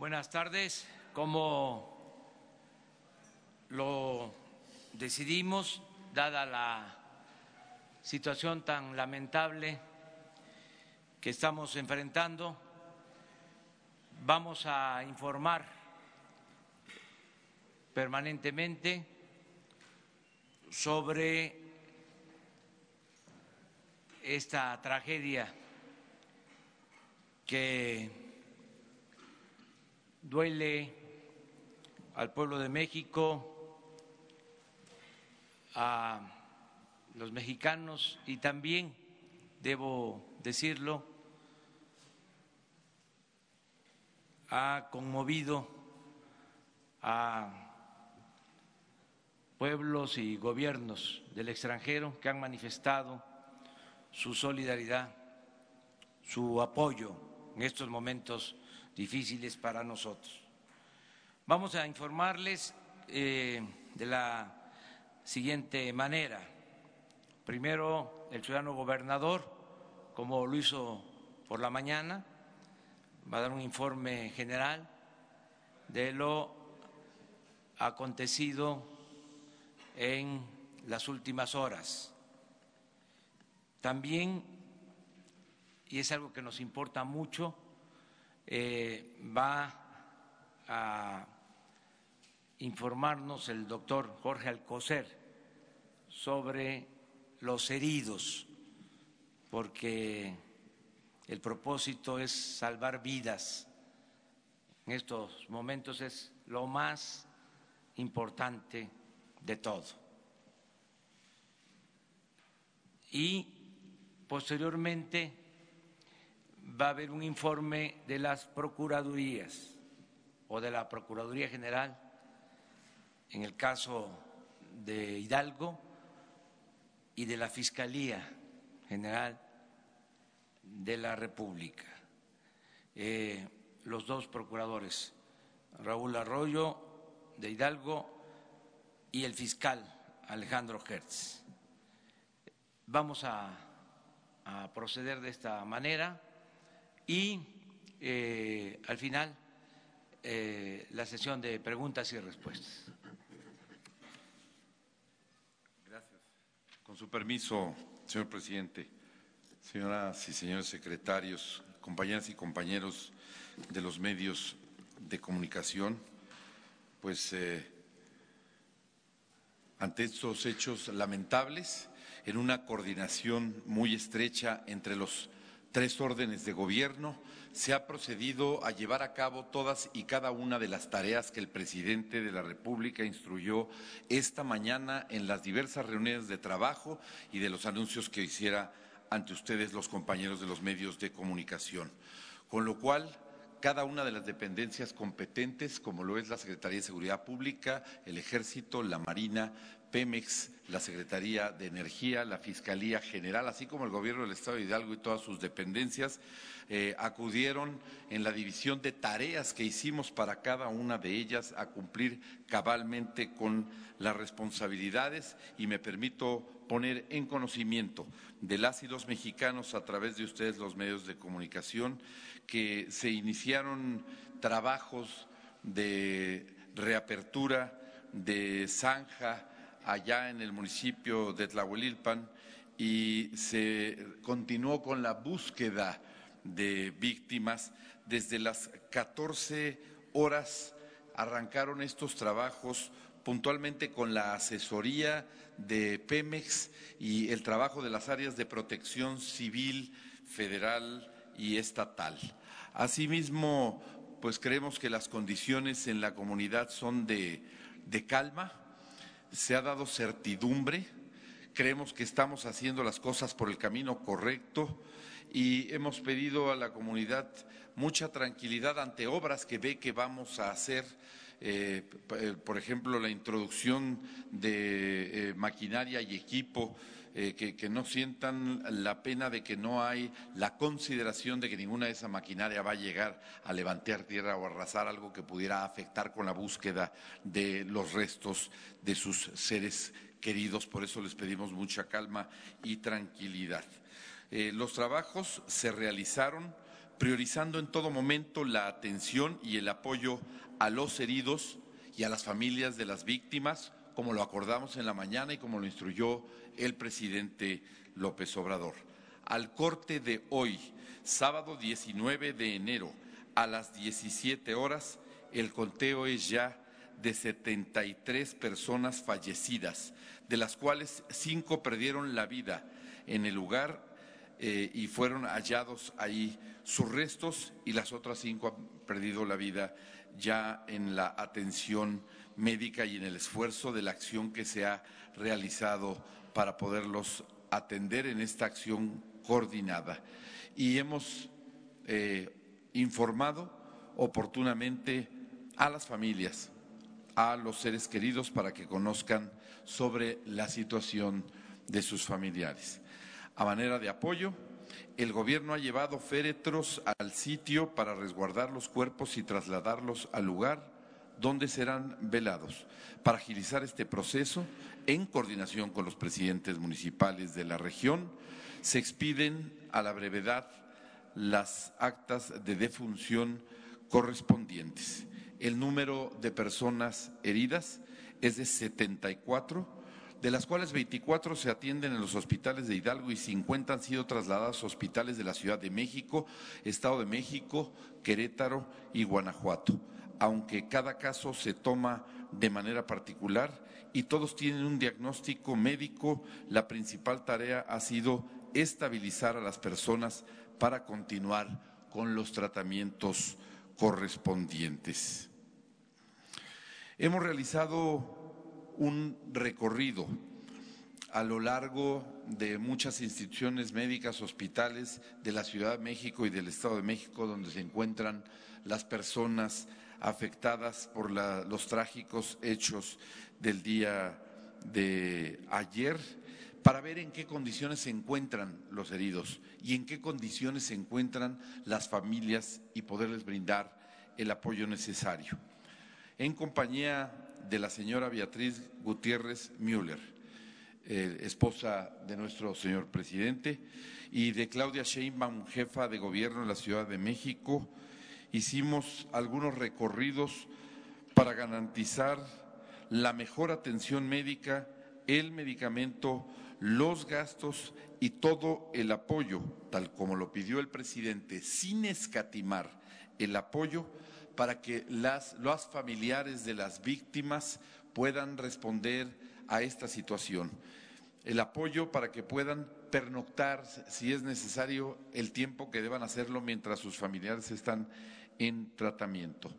Buenas tardes. Como lo decidimos, dada la situación tan lamentable que estamos enfrentando, vamos a informar permanentemente sobre esta tragedia que duele al pueblo de México, a los mexicanos y también, debo decirlo, ha conmovido a pueblos y gobiernos del extranjero que han manifestado su solidaridad, su apoyo en estos momentos difíciles para nosotros. Vamos a informarles eh, de la siguiente manera. Primero, el ciudadano gobernador, como lo hizo por la mañana, va a dar un informe general de lo acontecido en las últimas horas. También, y es algo que nos importa mucho, eh, va a informarnos el doctor Jorge Alcocer sobre los heridos, porque el propósito es salvar vidas. En estos momentos es lo más importante de todo. Y posteriormente va a haber un informe de las procuradurías o de la Procuraduría General, en el caso de Hidalgo, y de la Fiscalía General de la República. Eh, los dos procuradores, Raúl Arroyo de Hidalgo y el fiscal Alejandro Hertz. Vamos a, a proceder de esta manera y eh, al final eh, la sesión de preguntas y respuestas. Gracias. Con su permiso, señor presidente, señoras y señores secretarios, compañeras y compañeros de los medios de comunicación, pues eh, ante estos hechos lamentables, en una coordinación muy estrecha entre los tres órdenes de gobierno, se ha procedido a llevar a cabo todas y cada una de las tareas que el presidente de la República instruyó esta mañana en las diversas reuniones de trabajo y de los anuncios que hiciera ante ustedes los compañeros de los medios de comunicación. Con lo cual, cada una de las dependencias competentes, como lo es la Secretaría de Seguridad Pública, el Ejército, la Marina, Pemex, la Secretaría de Energía, la Fiscalía General, así como el Gobierno del Estado de Hidalgo y todas sus dependencias, eh, acudieron en la división de tareas que hicimos para cada una de ellas a cumplir cabalmente con las responsabilidades. Y me permito poner en conocimiento de las y los mexicanos a través de ustedes los medios de comunicación que se iniciaron trabajos de reapertura de zanja, allá en el municipio de Tlahuelilpan y se continuó con la búsqueda de víctimas. Desde las 14 horas arrancaron estos trabajos puntualmente con la asesoría de Pemex y el trabajo de las áreas de protección civil, federal y estatal. Asimismo, pues creemos que las condiciones en la comunidad son de, de calma, se ha dado certidumbre, creemos que estamos haciendo las cosas por el camino correcto y hemos pedido a la comunidad mucha tranquilidad ante obras que ve que vamos a hacer. Eh, eh, por ejemplo, la introducción de eh, maquinaria y equipo eh, que, no sientan la pena de que no hay la consideración de que ninguna de esa maquinaria va a llegar a levantar tierra o arrasar algo que pudiera afectar con la búsqueda de los restos de sus seres queridos. Por eso les pedimos mucha calma y tranquilidad. Eh, los trabajos se realizaron priorizando en todo momento la atención y el apoyo a los heridos y a las familias de las víctimas, como lo acordamos en la mañana y como lo instruyó el presidente López Obrador. Al corte de hoy, sábado 19 de enero, a las 17 horas, el conteo es ya de 73 personas fallecidas, de las cuales cinco perdieron la vida en el lugar eh, y fueron hallados ahí sus restos y las otras cinco han perdido la vida ya en la atención médica y en el esfuerzo de la acción que se ha realizado para poderlos atender en esta acción coordinada. Y hemos eh, informado oportunamente a las familias, a los seres queridos para que conozcan sobre la situación de sus familiares. A manera de apoyo, el gobierno ha llevado féretros al sitio para resguardar los cuerpos y trasladarlos al lugar donde serán velados. Para agilizar este proceso, en coordinación con los presidentes municipales de la región, se expiden a la brevedad las actas de defunción correspondientes. El número de personas heridas es de 74 de las cuales 24 se atienden en los hospitales de Hidalgo y 50 han sido trasladados a hospitales de la Ciudad de México, Estado de México, Querétaro y Guanajuato, aunque cada caso se toma de manera particular y todos tienen un diagnóstico médico, la principal tarea ha sido estabilizar a las personas para continuar con los tratamientos correspondientes. Hemos realizado un recorrido a lo largo de muchas instituciones médicas, hospitales de la Ciudad de México y del Estado de México, donde se encuentran las personas afectadas por los trágicos hechos del día de ayer, para ver en qué condiciones se encuentran los heridos y en qué condiciones se encuentran las familias y poderles brindar el apoyo necesario. En compañía de la señora Beatriz Gutiérrez Müller, eh, esposa de nuestro señor presidente, y de Claudia Sheinbaum, jefa de gobierno en la Ciudad de México. Hicimos algunos recorridos para garantizar la mejor atención médica, el medicamento, los gastos y todo el apoyo, tal como lo pidió el presidente, sin escatimar el apoyo para que las, los familiares de las víctimas puedan responder a esta situación. El apoyo para que puedan pernoctar, si es necesario, el tiempo que deban hacerlo mientras sus familiares están en tratamiento.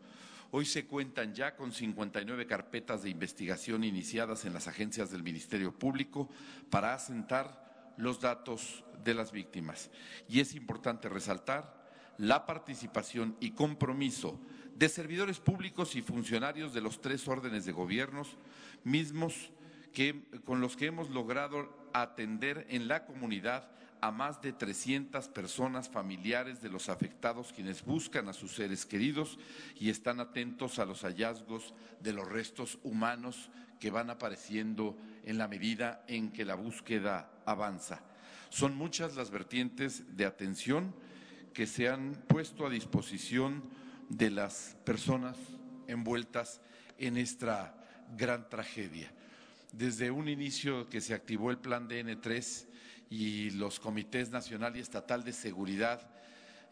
Hoy se cuentan ya con 59 carpetas de investigación iniciadas en las agencias del Ministerio Público para asentar los datos de las víctimas. Y es importante resaltar la participación y compromiso de servidores públicos y funcionarios de los tres órdenes de gobiernos, mismos que, con los que hemos logrado atender en la comunidad a más de 300 personas familiares de los afectados quienes buscan a sus seres queridos y están atentos a los hallazgos de los restos humanos que van apareciendo en la medida en que la búsqueda avanza. Son muchas las vertientes de atención que se han puesto a disposición de las personas envueltas en esta gran tragedia. Desde un inicio que se activó el plan DN3 y los comités nacional y estatal de seguridad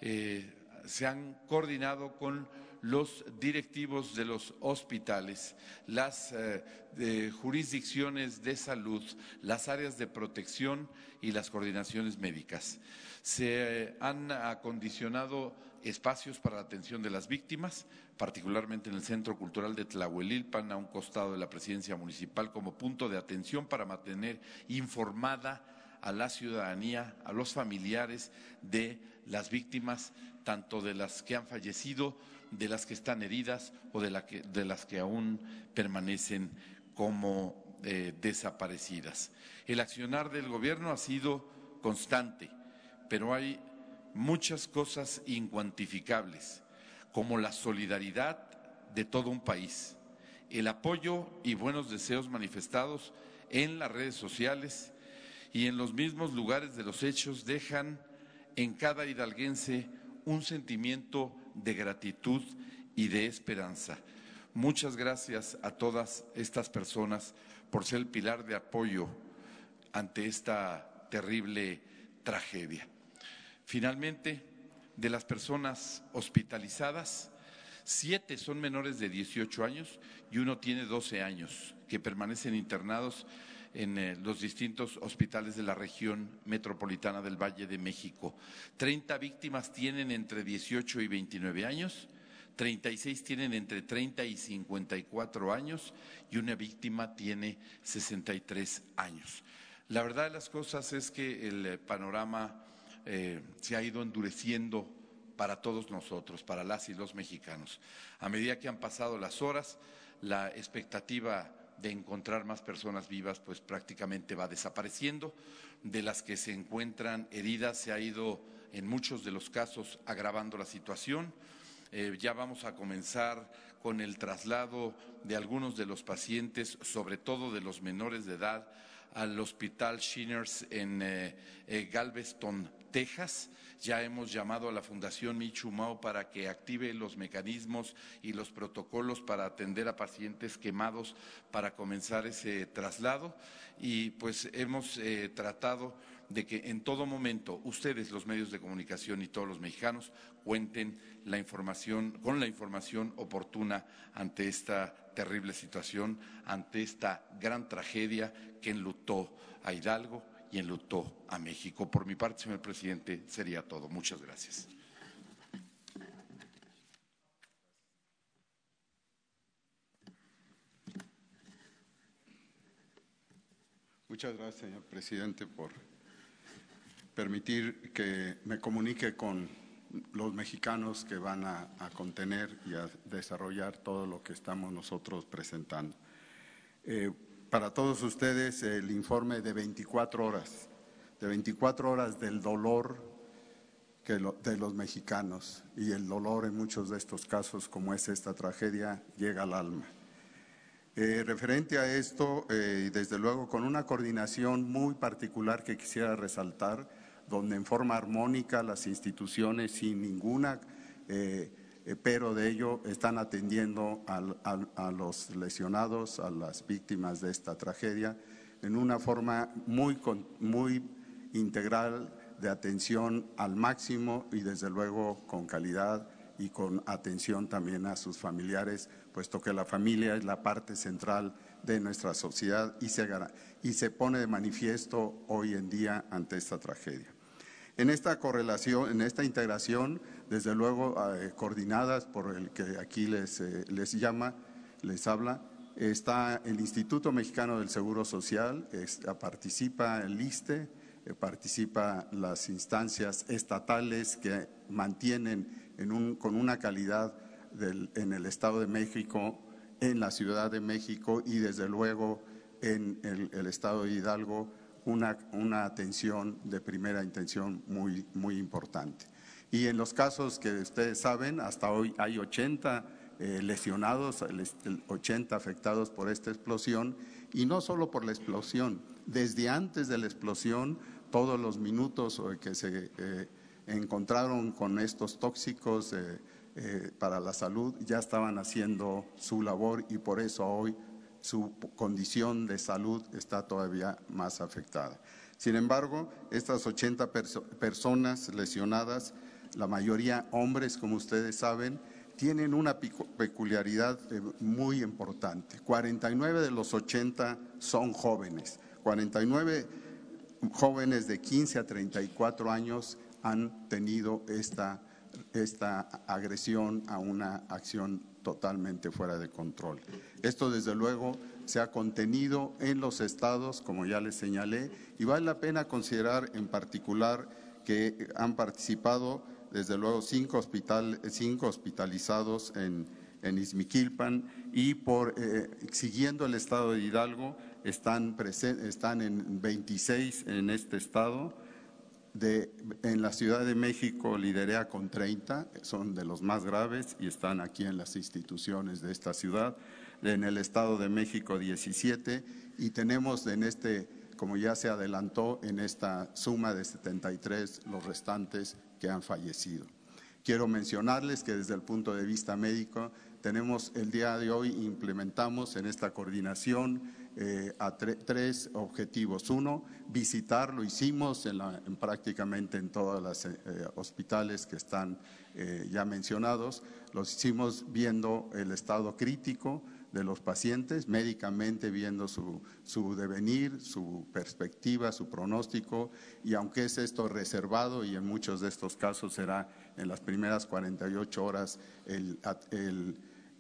eh, se han coordinado con los directivos de los hospitales, las eh, jurisdicciones de salud, las áreas de protección y las coordinaciones médicas. Se han acondicionado espacios para la atención de las víctimas, particularmente en el Centro Cultural de Tlahuelilpan, a un costado de la presidencia municipal, como punto de atención para mantener informada a la ciudadanía, a los familiares de las víctimas, tanto de las que han fallecido, de las que están heridas o de, las que aún permanecen como eh, desaparecidas. El accionar del Gobierno ha sido constante, pero hay muchas cosas incuantificables, como la solidaridad de todo un país, el apoyo y buenos deseos manifestados en las redes sociales y en los mismos lugares de los hechos dejan en cada hidalguense un sentimiento de gratitud y de esperanza. Muchas gracias a todas estas personas por ser el pilar de apoyo ante esta terrible tragedia. Finalmente, de las personas hospitalizadas, siete son menores de 18 años y uno tiene 12 años, que permanecen internados en eh, los distintos hospitales de la región metropolitana del Valle de México. 30 víctimas tienen entre 18 y 29 años, 36 tienen entre 30 y 54 años y una víctima tiene 63 años. La verdad de las cosas es que el panorama eh, se ha ido endureciendo para todos nosotros, para las y los mexicanos. A medida que han pasado las horas, la expectativa de encontrar más personas vivas, pues prácticamente va desapareciendo. De las que se encuentran heridas, se ha ido en muchos de los casos agravando la situación. Eh, ya vamos a comenzar con el traslado de algunos de los pacientes, sobre todo de los menores de edad, al Hospital Shinners en eh, eh, Galveston, Texas. Ya hemos llamado a la Fundación Michumao para que active los mecanismos y los protocolos para atender a pacientes quemados para comenzar ese traslado. Y pues hemos eh, tratado de que en todo momento ustedes, los medios de comunicación y todos los mexicanos, cuenten la información, con la información oportuna ante esta terrible situación, ante esta gran tragedia que enlutó a Hidalgo y enlutó a México. Por mi parte, señor presidente, sería todo. Muchas gracias. Muchas gracias, señor presidente, por permitir que me comunique con los mexicanos que van a, contener y a desarrollar todo lo que estamos nosotros presentando. Eh, para todos ustedes el informe de 24 horas, de 24 horas del dolor de los mexicanos y el dolor en muchos de estos casos, como es esta tragedia, llega al alma. Eh, referente a esto, eh, desde luego con una coordinación muy particular que quisiera resaltar, donde en forma armónica las instituciones sin ninguna eh, pero de ello están atendiendo a los lesionados, a las víctimas de esta tragedia, en una forma muy, muy integral de atención al máximo y desde luego con calidad y con atención también a sus familiares, puesto que la familia es la parte central de nuestra sociedad y se, y se pone de manifiesto hoy en día ante esta tragedia. En esta correlación, en esta integración, desde luego eh, coordinadas por el que aquí les, eh, les llama, les habla, está el Instituto Mexicano del Seguro Social, participa el ISTE, eh, participa las instancias estatales que mantienen con una calidad en el Estado de México, en la Ciudad de México y desde luego en el Estado de Hidalgo una, una atención de primera intención muy, muy importante. Y en los casos que ustedes saben, hasta hoy hay 80 eh, lesionados, 80 afectados por esta explosión, y no solo por la explosión, desde antes de la explosión, todos los minutos que se eh, encontraron con estos tóxicos eh, para la salud ya estaban haciendo su labor y por eso hoy su condición de salud está todavía más afectada. Sin embargo, estas 80 personas lesionadas, la mayoría hombres, como ustedes saben, tienen una peculiaridad eh, muy importante. 49 de los 80 son jóvenes. 49 jóvenes de 15 a 34 años han tenido esta, esta agresión a una acción totalmente fuera de control. Esto, desde luego, se ha contenido en los estados, como ya les señalé, y vale la pena considerar en particular que han participado, desde luego, cinco, hospitalizados en, en Izmiquilpan y por, eh, siguiendo el estado de Hidalgo, están, están en 26 en este estado en la Ciudad de México liderea con 30, son de los más graves y están aquí en las instituciones de esta ciudad. En el Estado de México 17 y tenemos en este, como ya se adelantó, en esta suma de 73 los restantes que han fallecido. Quiero mencionarles que desde el punto de vista médico tenemos el día de hoy, implementamos en esta coordinación eh, a tres objetivos. Uno, visitar, lo hicimos en, prácticamente en todos los eh, hospitales que están eh, ya mencionados, los hicimos viendo el estado crítico de los pacientes, médicamente viendo su, su, devenir, su perspectiva, su pronóstico, y aunque es esto reservado y en muchos de estos casos será en las primeras 48 horas el,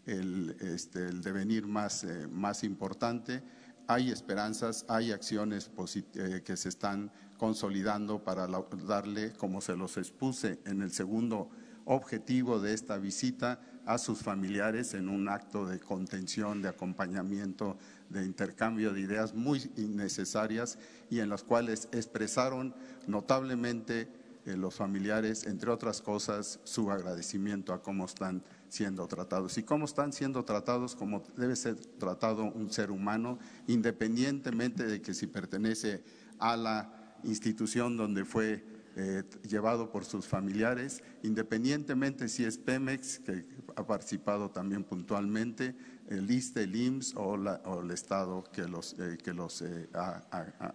el, este, el devenir más, eh, más importante, hay esperanzas, hay acciones eh, que se están consolidando para darle, como se los expuse en el segundo objetivo de esta visita, a sus familiares en un acto de contención, de acompañamiento, de intercambio de ideas muy necesarias y en las cuales expresaron notablemente eh, los familiares, entre otras cosas, su agradecimiento a cómo están siendo tratados. Y cómo están siendo tratados como debe ser tratado un ser humano, independientemente de que si pertenece a la institución donde fue eh, llevado por sus familiares, independientemente si es Pemex, que ha participado también puntualmente, el ISTE, el IMSS o, el Estado que los, eh, que los eh, ha,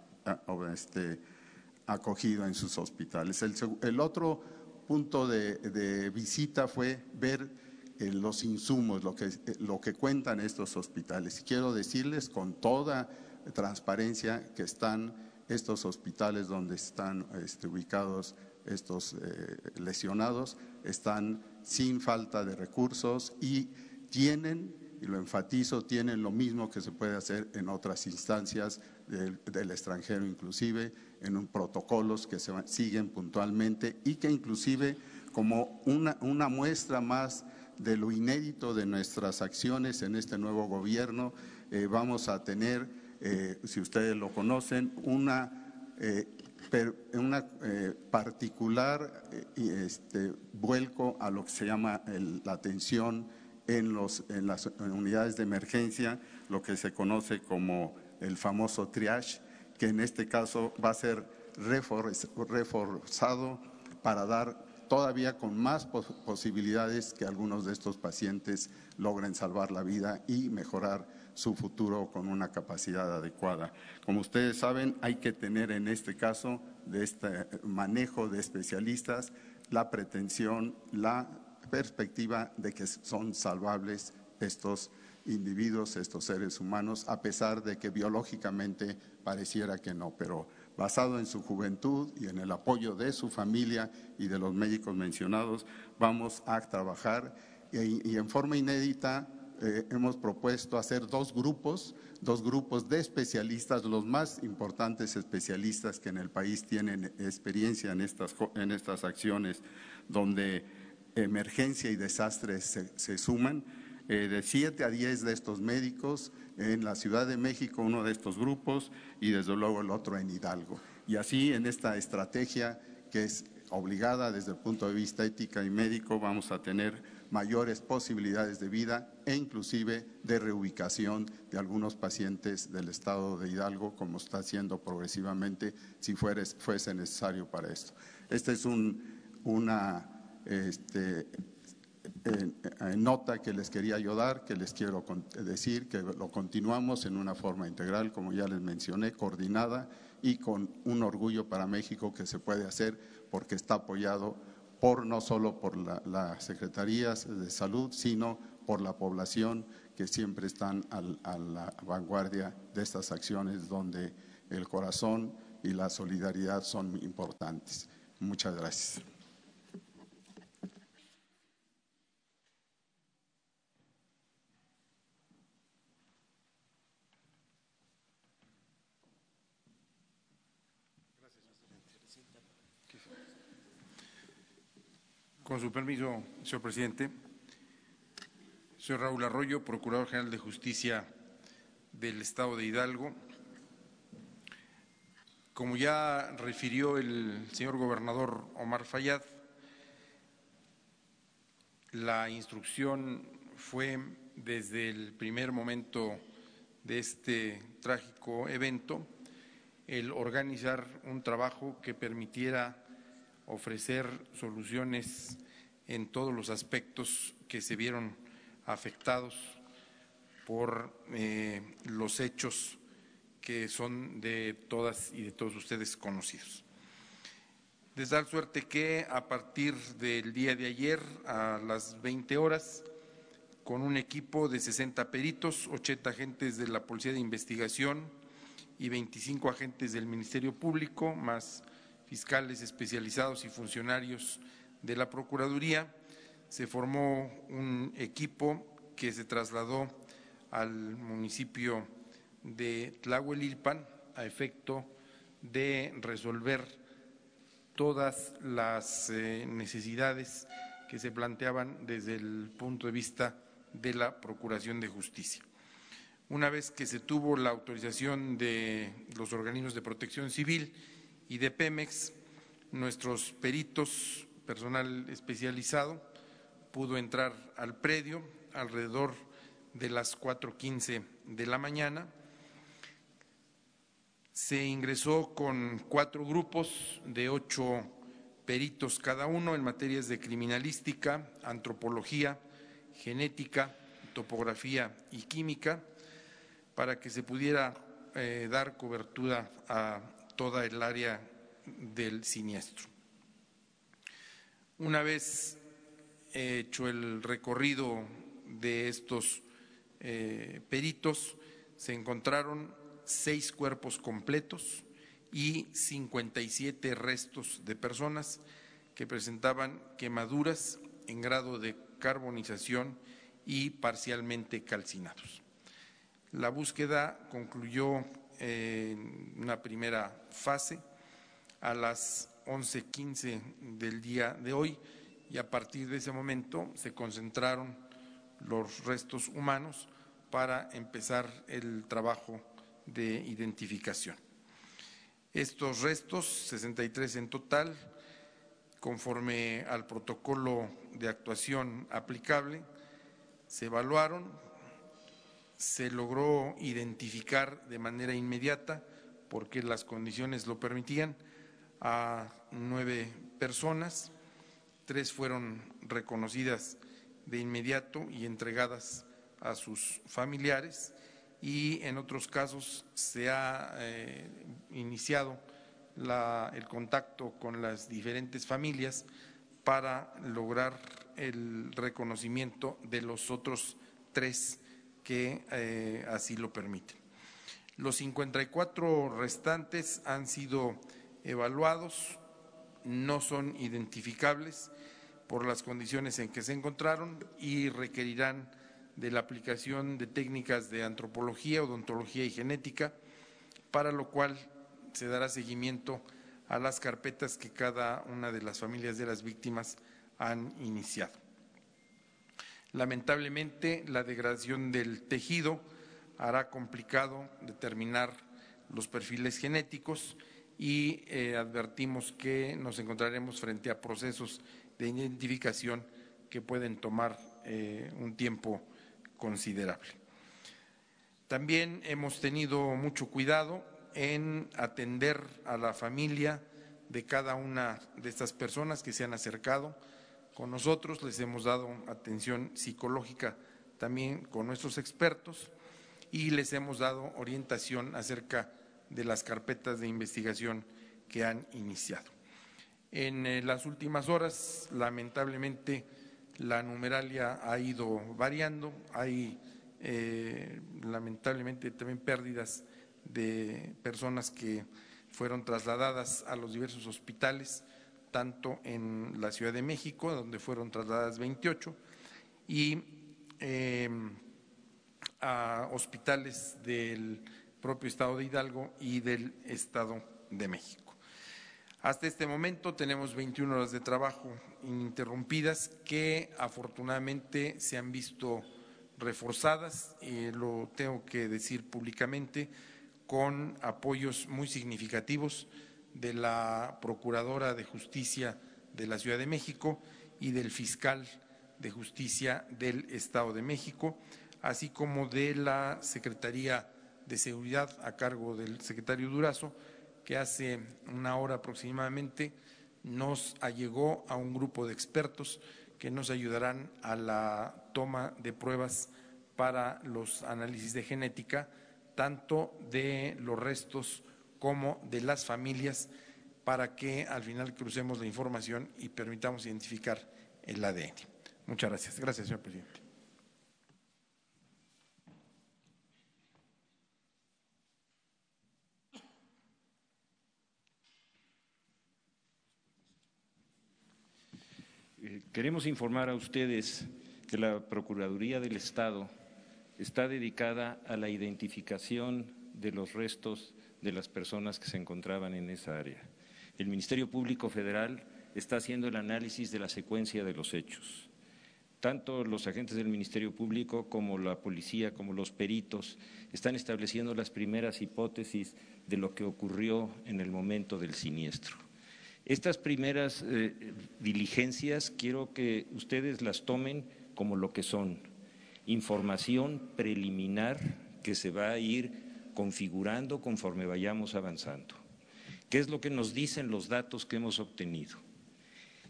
este, acogido en sus hospitales. El, otro punto de, visita fue ver los insumos, lo que, lo que cuentan estos hospitales. Quiero decirles con toda transparencia que están estos hospitales donde están este, ubicados estos eh, lesionados están sin falta de recursos y tienen, y lo enfatizo, tienen lo mismo que se puede hacer en otras instancias del, extranjero inclusive, en un protocolos que se siguen puntualmente y que inclusive como una, muestra más de lo inédito de nuestras acciones en este nuevo gobierno, eh, vamos a tener eh, si ustedes lo conocen, una, eh, una eh, particular este, vuelco a lo que se llama la atención en, los, en las unidades de emergencia, lo que se conoce como el famoso triage, que en este caso va a ser reforzado para dar todavía con más posibilidades que algunos de estos pacientes logren salvar la vida y mejorar su futuro con una capacidad adecuada. Como ustedes saben, hay que tener en este caso de este manejo de especialistas la pretensión, la perspectiva de que son salvables estos individuos, estos seres humanos, a pesar de que biológicamente pareciera que no, pero basado en su juventud y en el apoyo de su familia y de los médicos mencionados, vamos a trabajar y, en forma inédita eh, hemos propuesto hacer dos grupos, dos grupos de especialistas, los más importantes especialistas que en el país tienen experiencia en estas, en estas acciones, donde emergencia y desastre se, suman. Eh, de siete a diez de estos médicos en la Ciudad de México, uno de estos grupos, y desde luego el otro en Hidalgo. Y así en esta estrategia que es obligada desde el punto de vista ética y médico, vamos a tener mayores posibilidades de vida e inclusive de reubicación de algunos pacientes del estado de Hidalgo, como está haciendo progresivamente si fuese necesario para esto. Esta es una este, nota que les quería yo dar, que les quiero decir que lo continuamos en una forma integral, como ya les mencioné, coordinada y con un orgullo para México que se puede hacer porque está apoyado por no solo por las secretarías de salud, sino por la población que siempre están a la vanguardia de estas acciones donde el corazón y la solidaridad son importantes. Muchas gracias. Con su permiso, señor presidente. Soy Raúl Arroyo, Procurador General de Justicia del Estado de Hidalgo. Como ya refirió el señor gobernador Omar Fayad, la instrucción fue desde el primer momento de este trágico evento el organizar un trabajo que permitiera ofrecer soluciones en todos los aspectos que se vieron afectados por eh, los hechos que son de todas y de todos ustedes conocidos. De tal suerte que a partir del día de ayer a las 20 horas, con un equipo de 60 peritos, 80 agentes de la Policía de Investigación y 25 agentes del Ministerio Público, más fiscales especializados y funcionarios de la Procuraduría, se formó un equipo que se trasladó al municipio de Tlahuelilpan a efecto de resolver todas las eh, necesidades que se planteaban desde el punto de vista de la Procuración de Justicia. Una vez que se tuvo la autorización de los organismos de protección civil y de Pemex, nuestros peritos, personal especializado, pudo entrar al predio alrededor de las 4.15 de la mañana. Se ingresó con cuatro grupos de ocho peritos cada uno en materias de criminalística, antropología, genética, topografía y química, para que se pudiera eh, dar cobertura a toda el área del siniestro. Una vez hecho el recorrido de estos eh, peritos, se encontraron seis cuerpos completos y 57 restos de personas que presentaban quemaduras en grado de carbonización y parcialmente calcinados. La búsqueda concluyó en una primera fase a las 11.15 del día de hoy y a partir de ese momento se concentraron los restos humanos para empezar el trabajo de identificación. Estos restos, 63 en total, conforme al protocolo de actuación aplicable, se evaluaron, se logró identificar de manera inmediata, porque las condiciones lo permitían, a nueve personas, tres fueron reconocidas de inmediato y entregadas a sus familiares. Y en otros casos se ha eh, iniciado el contacto con las diferentes familias para lograr el reconocimiento de los otros tres que eh, así lo permiten. Los 54 restantes han sido evaluados, no son identificables por las condiciones en que se encontraron y requerirán de la aplicación de técnicas de antropología, odontología y genética, para lo cual se dará seguimiento a las carpetas que cada una de las familias de las víctimas han iniciado. Lamentablemente, la degradación del tejido hará complicado determinar los perfiles genéticos y eh, advertimos que nos encontraremos frente a procesos de identificación que pueden tomar eh, un tiempo considerable. También hemos tenido mucho cuidado en atender a la familia de cada una de estas personas que se han acercado con nosotros, les hemos dado atención psicológica también con nuestros expertos y les hemos dado orientación acerca de las carpetas de investigación que han iniciado. En eh, las últimas horas, lamentablemente, la numeralia ha ido variando, hay eh, lamentablemente también pérdidas de personas que fueron trasladadas a los diversos hospitales, tanto en la Ciudad de México, donde fueron trasladadas 28, y eh, a hospitales del propio Estado de Hidalgo y del Estado de México. Hasta este momento tenemos 21 horas de trabajo ininterrumpidas que afortunadamente se han visto reforzadas, y lo tengo que decir públicamente, con apoyos muy significativos de la Procuradora de Justicia de la Ciudad de México y del Fiscal de Justicia del Estado de México, así como de la Secretaría de Seguridad a cargo del secretario Durazo, que hace una hora aproximadamente nos allegó a un grupo de expertos que nos ayudarán a la toma de pruebas para los análisis de genética, tanto de los restos como de las familias, para que al final crucemos la información y permitamos identificar el ADN. Muchas gracias. Gracias, señor presidente. Eh, queremos informar a ustedes que la Procuraduría del Estado está dedicada a la identificación de los restos de las personas que se encontraban en esa área. El Ministerio Público Federal está haciendo el análisis de la secuencia de los hechos. Tanto los agentes del Ministerio Público como la policía, como los peritos, están estableciendo las primeras hipótesis de lo que ocurrió en el momento del siniestro. Estas primeras eh, diligencias quiero que ustedes las tomen como lo que son, información preliminar que se va a ir configurando conforme vayamos avanzando. ¿Qué es lo que nos dicen los datos que hemos obtenido?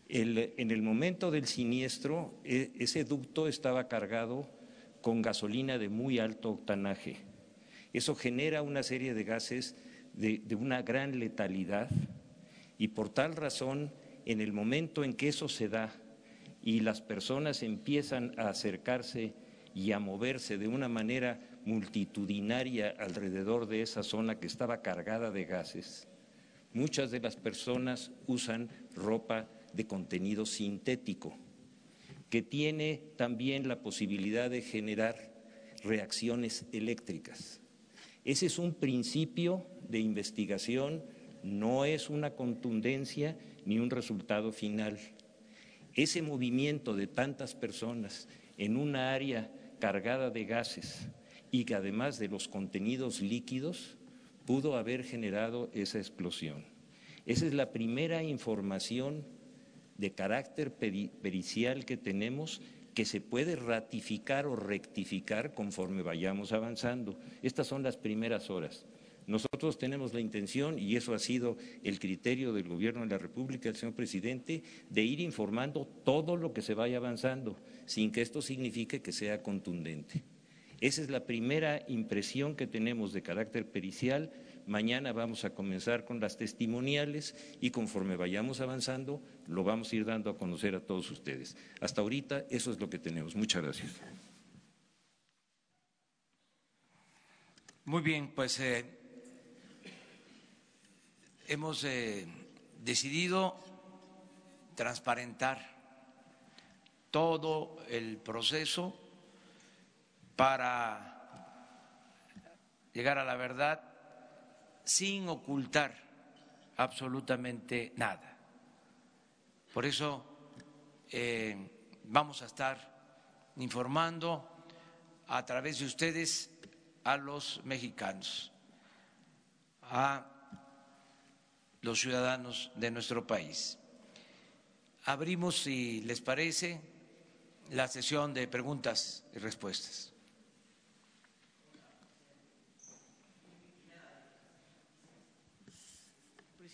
en el momento del siniestro, e, ese ducto estaba cargado con gasolina de muy alto octanaje. Eso genera una serie de gases de una gran letalidad y por tal razón, en el momento en que eso se da y las personas empiezan a acercarse y a moverse de una manera multitudinaria alrededor de esa zona que estaba cargada de gases, muchas de las personas usan ropa de contenido sintético, que tiene también la posibilidad de generar reacciones eléctricas. Ese es un principio de investigación no es una contundencia ni un resultado final. Ese movimiento de tantas personas en una área cargada de gases y que además de los contenidos líquidos pudo haber generado esa explosión. Esa es la primera información de carácter pericial que tenemos que se puede ratificar o rectificar conforme vayamos avanzando. Estas son las primeras horas. Nosotros tenemos la intención, y eso ha sido el criterio del Gobierno de la República, del señor presidente, de ir informando todo lo que se vaya avanzando, sin que esto signifique que sea contundente. Esa es la primera impresión que tenemos de carácter pericial. Mañana vamos a comenzar con las testimoniales y conforme vayamos avanzando, lo vamos a ir dando a conocer a todos ustedes. Hasta ahorita eso es lo que tenemos. Muchas gracias. Muy bien, pues eh, hemos eh, decidido transparentar todo el proceso para llegar a la verdad sin ocultar absolutamente nada. Por eso eh, vamos a estar informando a través de ustedes a los mexicanos, a los ciudadanos de nuestro país. Abrimos, si les parece, la sesión de preguntas y respuestas.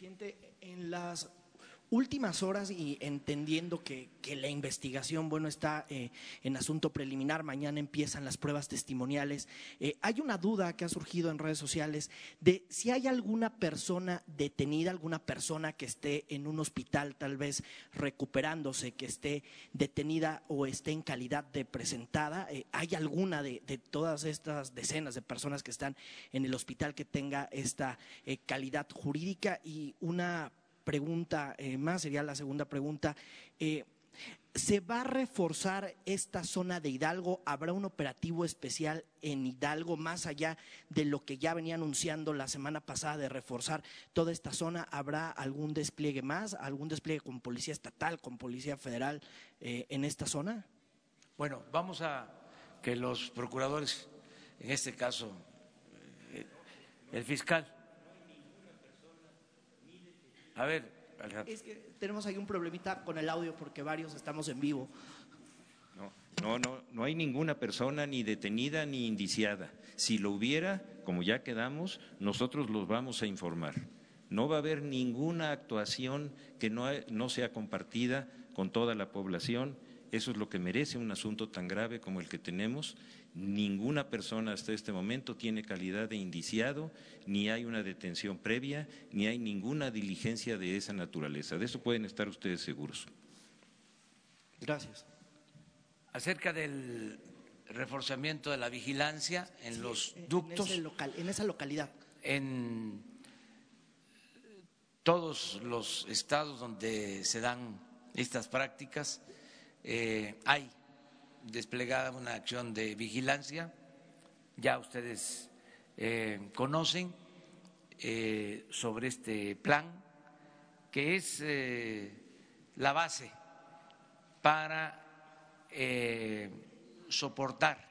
En las últimas horas y entendiendo que, la investigación, bueno, está eh, en asunto preliminar, mañana empiezan las pruebas testimoniales, eh, hay una duda que ha surgido en redes sociales de si hay alguna persona detenida, alguna persona que esté en un hospital tal vez recuperándose, que esté detenida o esté en calidad de presentada, eh, ¿hay alguna de, de, todas estas decenas de personas que están en el hospital que tenga esta calidad jurídica? Y una pregunta eh, más, sería la segunda pregunta. Eh, ¿Se va a reforzar esta zona de Hidalgo? ¿Habrá un operativo especial en Hidalgo más allá de lo que ya venía anunciando la semana pasada de reforzar toda esta zona? ¿Habrá algún despliegue más, algún despliegue con policía estatal, con policía federal eh, en esta zona? Bueno, vamos a que los procuradores, en este caso el fiscal, a ver, Es que tenemos ahí un problemita con el audio porque varios estamos en vivo. No, no, no, hay ninguna persona ni detenida ni indiciada. Si lo hubiera, como ya quedamos, nosotros los vamos a informar. No va a haber ninguna actuación que no, no sea compartida con toda la población Eso es lo que merece un asunto tan grave como el que tenemos. Ninguna persona hasta este momento tiene calidad de indiciado, ni hay una detención previa, ni hay ninguna diligencia de esa naturaleza. De eso pueden estar ustedes seguros. Gracias. Acerca del reforzamiento de la vigilancia en los ductos. En, esa localidad. En todos los estados donde se dan estas prácticas eh, hay desplegada una acción de vigilancia, ya ustedes eh, conocen eh, sobre este plan, que es la base para soportar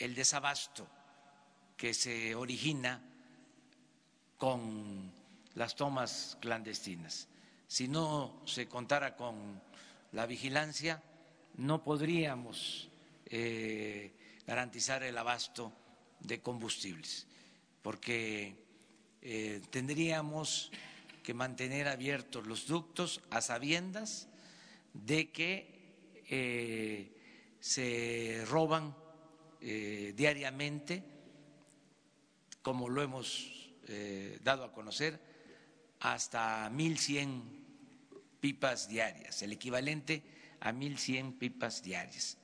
el desabasto que se origina con las tomas clandestinas. Si no se contara con la vigilancia, no podríamos eh, garantizar el abasto de combustibles, porque eh, tendríamos que mantener abiertos los ductos a sabiendas de que eh, se roban diariamente, como lo hemos dado a conocer, hasta 1.100 pipas diarias, el equivalente a 1.100 pipas diarias.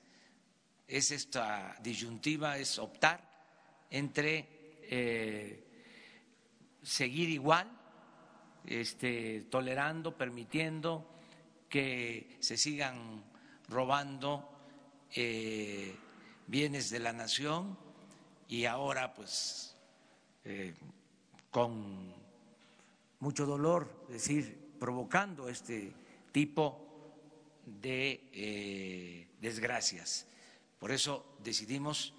Es esta disyuntiva, es optar entre eh, seguir igual, este, tolerando, permitiendo que se sigan robando eh, bienes de la nación y ahora pues eh, con mucho dolor, decir, provocando este tipo de eh, desgracias. Por eso decidimos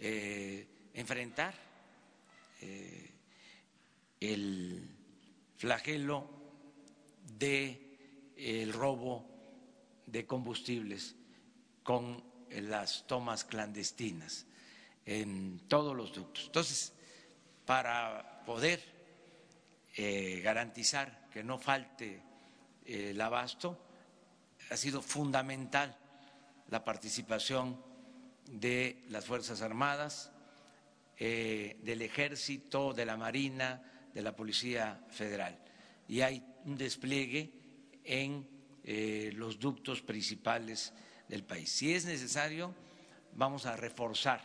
eh, enfrentar eh, el flagelo de robo de combustibles con las tomas clandestinas en todos los ductos. Entonces, para poder eh, garantizar que no falte eh, el abasto, ha sido fundamental la participación de las Fuerzas Armadas, eh, del Ejército, de la Marina, de la Policía Federal. Y hay un despliegue en los ductos principales del país. Si es necesario, vamos a reforzar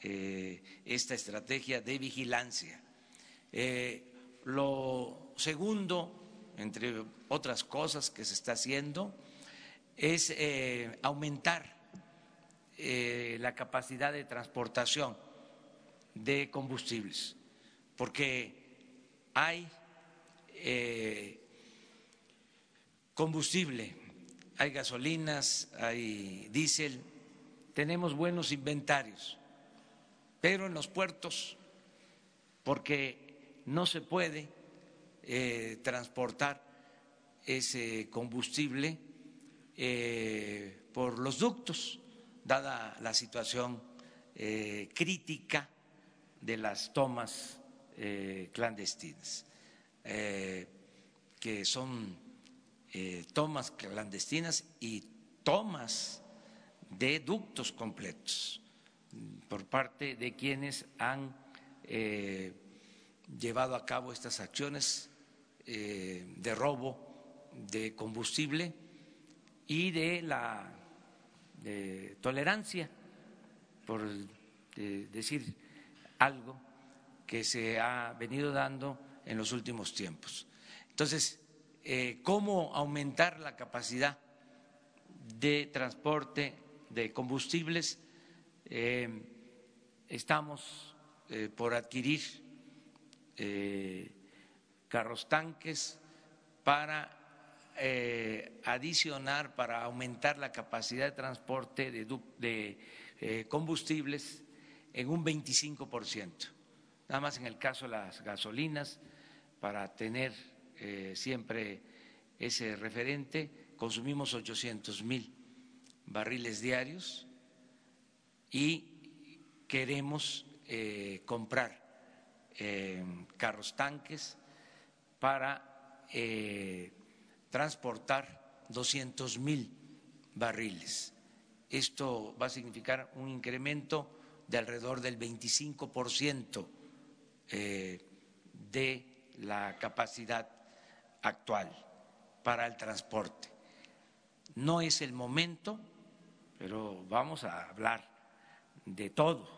esta estrategia de vigilancia. Lo segundo, entre otras cosas que se está haciendo, es eh, aumentar eh, la capacidad de transportación de combustibles, porque hay eh, combustible, hay gasolinas, hay diésel, tenemos buenos inventarios, pero en los puertos, porque no se puede eh, transportar ese combustible eh, por los ductos, dada la situación eh, crítica de las tomas clandestinas, que son tomas clandestinas y tomas de ductos completos por parte de quienes han llevado a cabo estas acciones eh, de robo de combustible y de la tolerancia, por decir algo que se ha venido dando en los últimos tiempos. Entonces, eh, ¿cómo aumentar la capacidad de transporte de combustibles? Eh, estamos por adquirir eh, carros tanques para eh, adicionar, para aumentar la capacidad de transporte de, eh, combustibles en un 25%. Nada más en el caso de las gasolinas, para tener siempre ese referente, consumimos 800 mil barriles diarios y queremos comprar carros tanques para eh, transportar 200 mil barriles. Esto va a significar un incremento de alrededor del 25% eh, de la capacidad actual para el transporte. No es el momento, pero vamos a hablar de todo.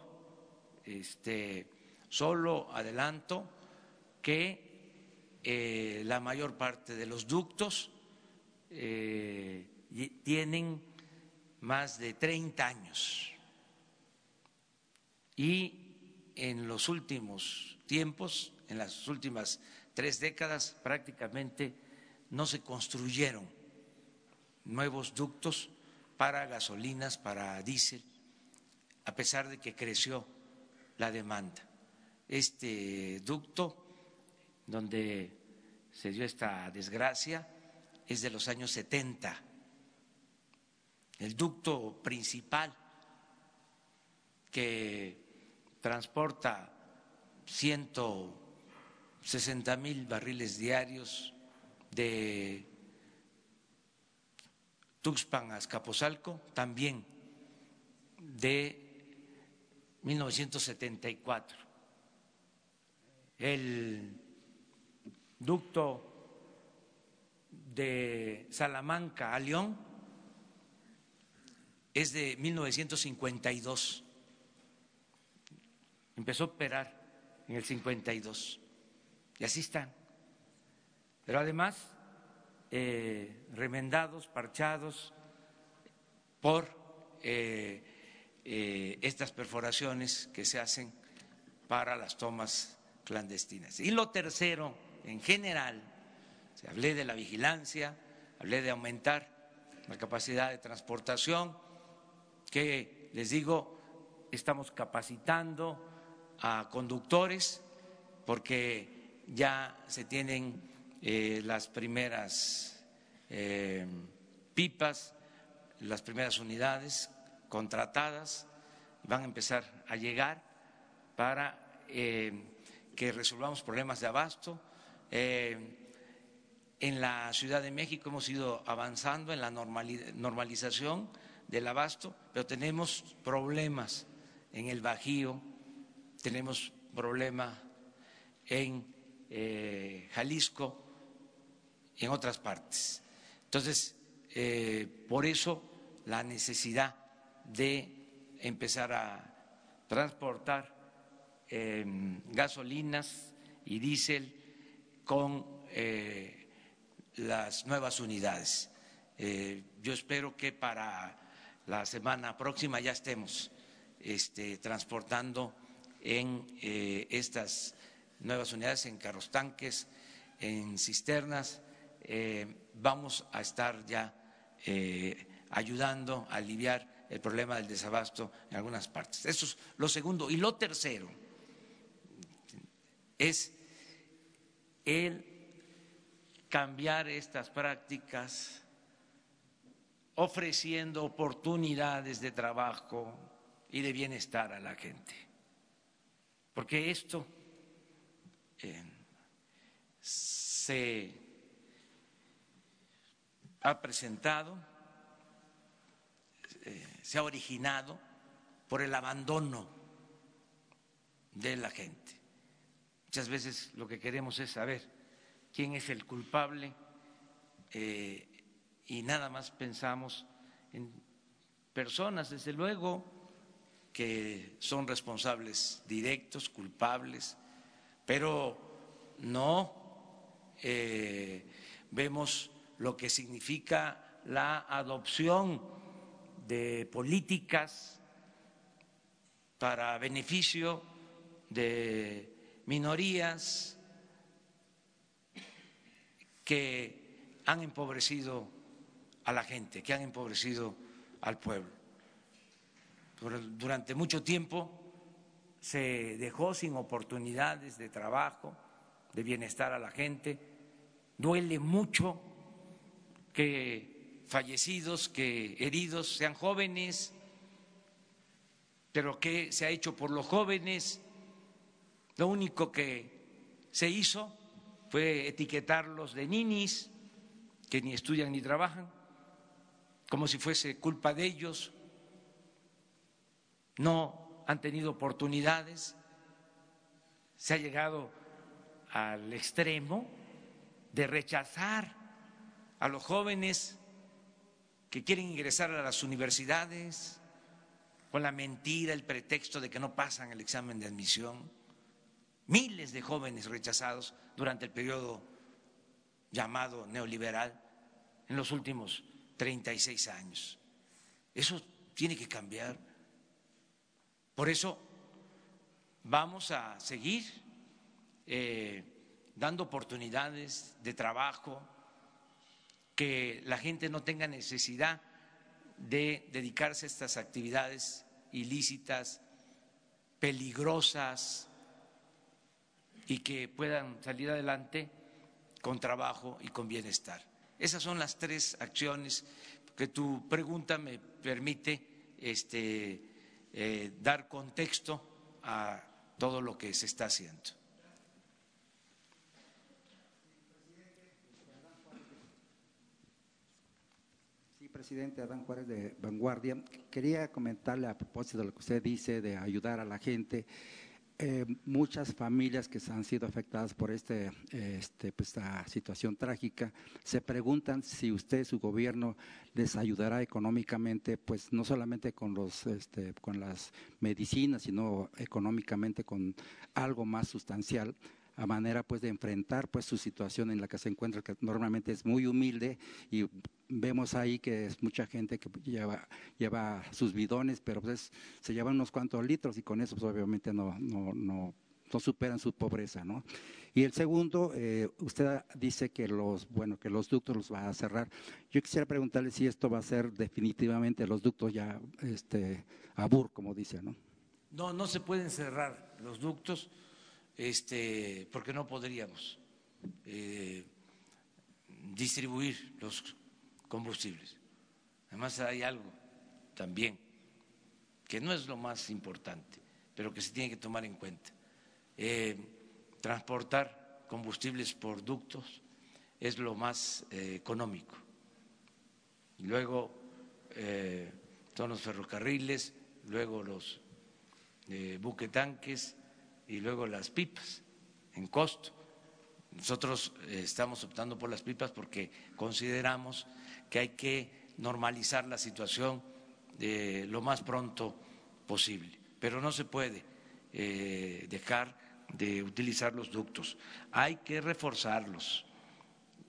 Este, solo adelanto que eh, la mayor parte de los ductos eh, tienen más de 30 años y en los últimos tiempos, en las últimas tres décadas, prácticamente no se construyeron nuevos ductos para gasolinas, para diésel, a pesar de que creció la demanda. Este ducto, donde se dio esta desgracia, es de los años 70. El ducto principal que transporta 160 mil barriles diarios de Tuxpan a Escaposalco, también de 1974. El ducto de Salamanca a León es de 1952. Empezó a operar en el 52. Y así están. Pero además, eh, remendados, parchados por eh, eh, estas perforaciones que se hacen para las tomas clandestinas. Y lo tercero, en general, hablé de la vigilancia, hablé de aumentar la capacidad de transportación, que les digo, estamos capacitando a conductores porque ya se tienen eh, las primeras eh, pipas, las primeras unidades contratadas, van a empezar a llegar para eh, que resolvamos problemas de abasto. en la Ciudad de México hemos ido avanzando en la normalización del abasto, pero tenemos problemas en el Bajío, tenemos problemas en eh, Jalisco en otras partes. Entonces, eh, por eso la necesidad de empezar a transportar em, gasolinas y diésel con eh, las nuevas unidades. yo espero que para la semana próxima ya estemos este, transportando en eh, estas nuevas unidades, en carros tanques, en cisternas. Eh, vamos a estar ya eh, ayudando a aliviar el problema del desabasto en algunas partes. Eso es lo segundo. Y lo tercero es el cambiar estas prácticas ofreciendo oportunidades de trabajo y de bienestar a la gente porque esto eh, se ha presentado, eh, se ha originado por el abandono de la gente. Muchas veces lo que queremos es saber quién es el culpable eh, y nada más pensamos en personas, desde luego, que son responsables directos, culpables, pero no eh, vemos lo que significa la adopción de políticas para beneficio de minorías que han empobrecido a la gente, que han empobrecido al pueblo durante mucho tiempo se dejó sin oportunidades de trabajo, de bienestar a la gente. Duele mucho que fallecidos, que heridos sean jóvenes, pero ¿qué se ha hecho por los jóvenes? Lo único que se hizo fue etiquetarlos de ninis que ni estudian ni trabajan, como si fuese culpa de ellos, no han tenido oportunidades, se ha llegado al extremo de rechazar a los jóvenes que quieren ingresar a las universidades con la mentira, el pretexto de que no pasan el examen de admisión. Miles de jóvenes rechazados durante el periodo llamado neoliberal en los últimos 36 años. Eso tiene que cambiar. Por eso vamos a seguir eh, dando oportunidades de trabajo, que la gente no tenga necesidad de dedicarse a estas actividades ilícitas, peligrosas, y que puedan salir adelante con trabajo y con bienestar. Esas son las tres acciones que tu pregunta me permite este, eh, dar contexto a todo lo que se está haciendo. presidente Adán Juárez de Vanguardia. Quería comentarle a propósito de lo que usted dice de ayudar a la gente. Eh, muchas familias que han sido afectadas por este, este, pues, esta situación trágica se preguntan si usted, su gobierno, les ayudará económicamente, pues no solamente con, los, este, con las medicinas, sino económicamente con algo más sustancial a manera pues de enfrentar pues su situación en la que se encuentra que normalmente es muy humilde y vemos ahí que es mucha gente que lleva lleva sus bidones pero pues se llevan unos cuantos litros y con eso pues obviamente no no no no superan su pobreza, ¿no? Y el segundo, eh, usted dice que los, bueno, que los ductos los va a cerrar. Yo quisiera preguntarle si esto va a ser definitivamente los ductos ya, este, abur, como dice, ¿no? No, no se pueden cerrar los ductos este, porque no podríamos eh, distribuir los combustibles. Además hay algo también que no es lo más importante, pero que se tiene que tomar en cuenta. Eh, transportar combustibles por ductos es lo más eh, económico. Luego son los ferrocarriles, luego los buquetanques y luego las pipas en costo. Nosotros eh, estamos optando por las pipas porque consideramos que hay que normalizar la situación de lo más pronto posible, pero no se puede eh, dejar de utilizar los ductos, hay que reforzarlos.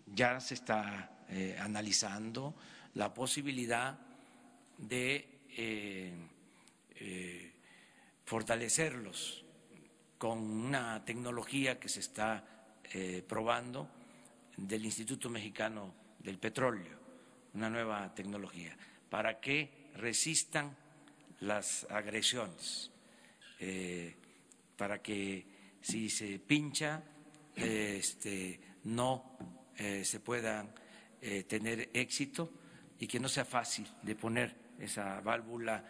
Ya se está eh, analizando la posibilidad de fortalecerlos con una tecnología que se está eh, probando del Instituto Mexicano del Petróleo, una nueva tecnología, para que resistan las agresiones, eh, para que si se pincha este, no eh, se puedan tener éxito y que no sea fácil de poner esa válvula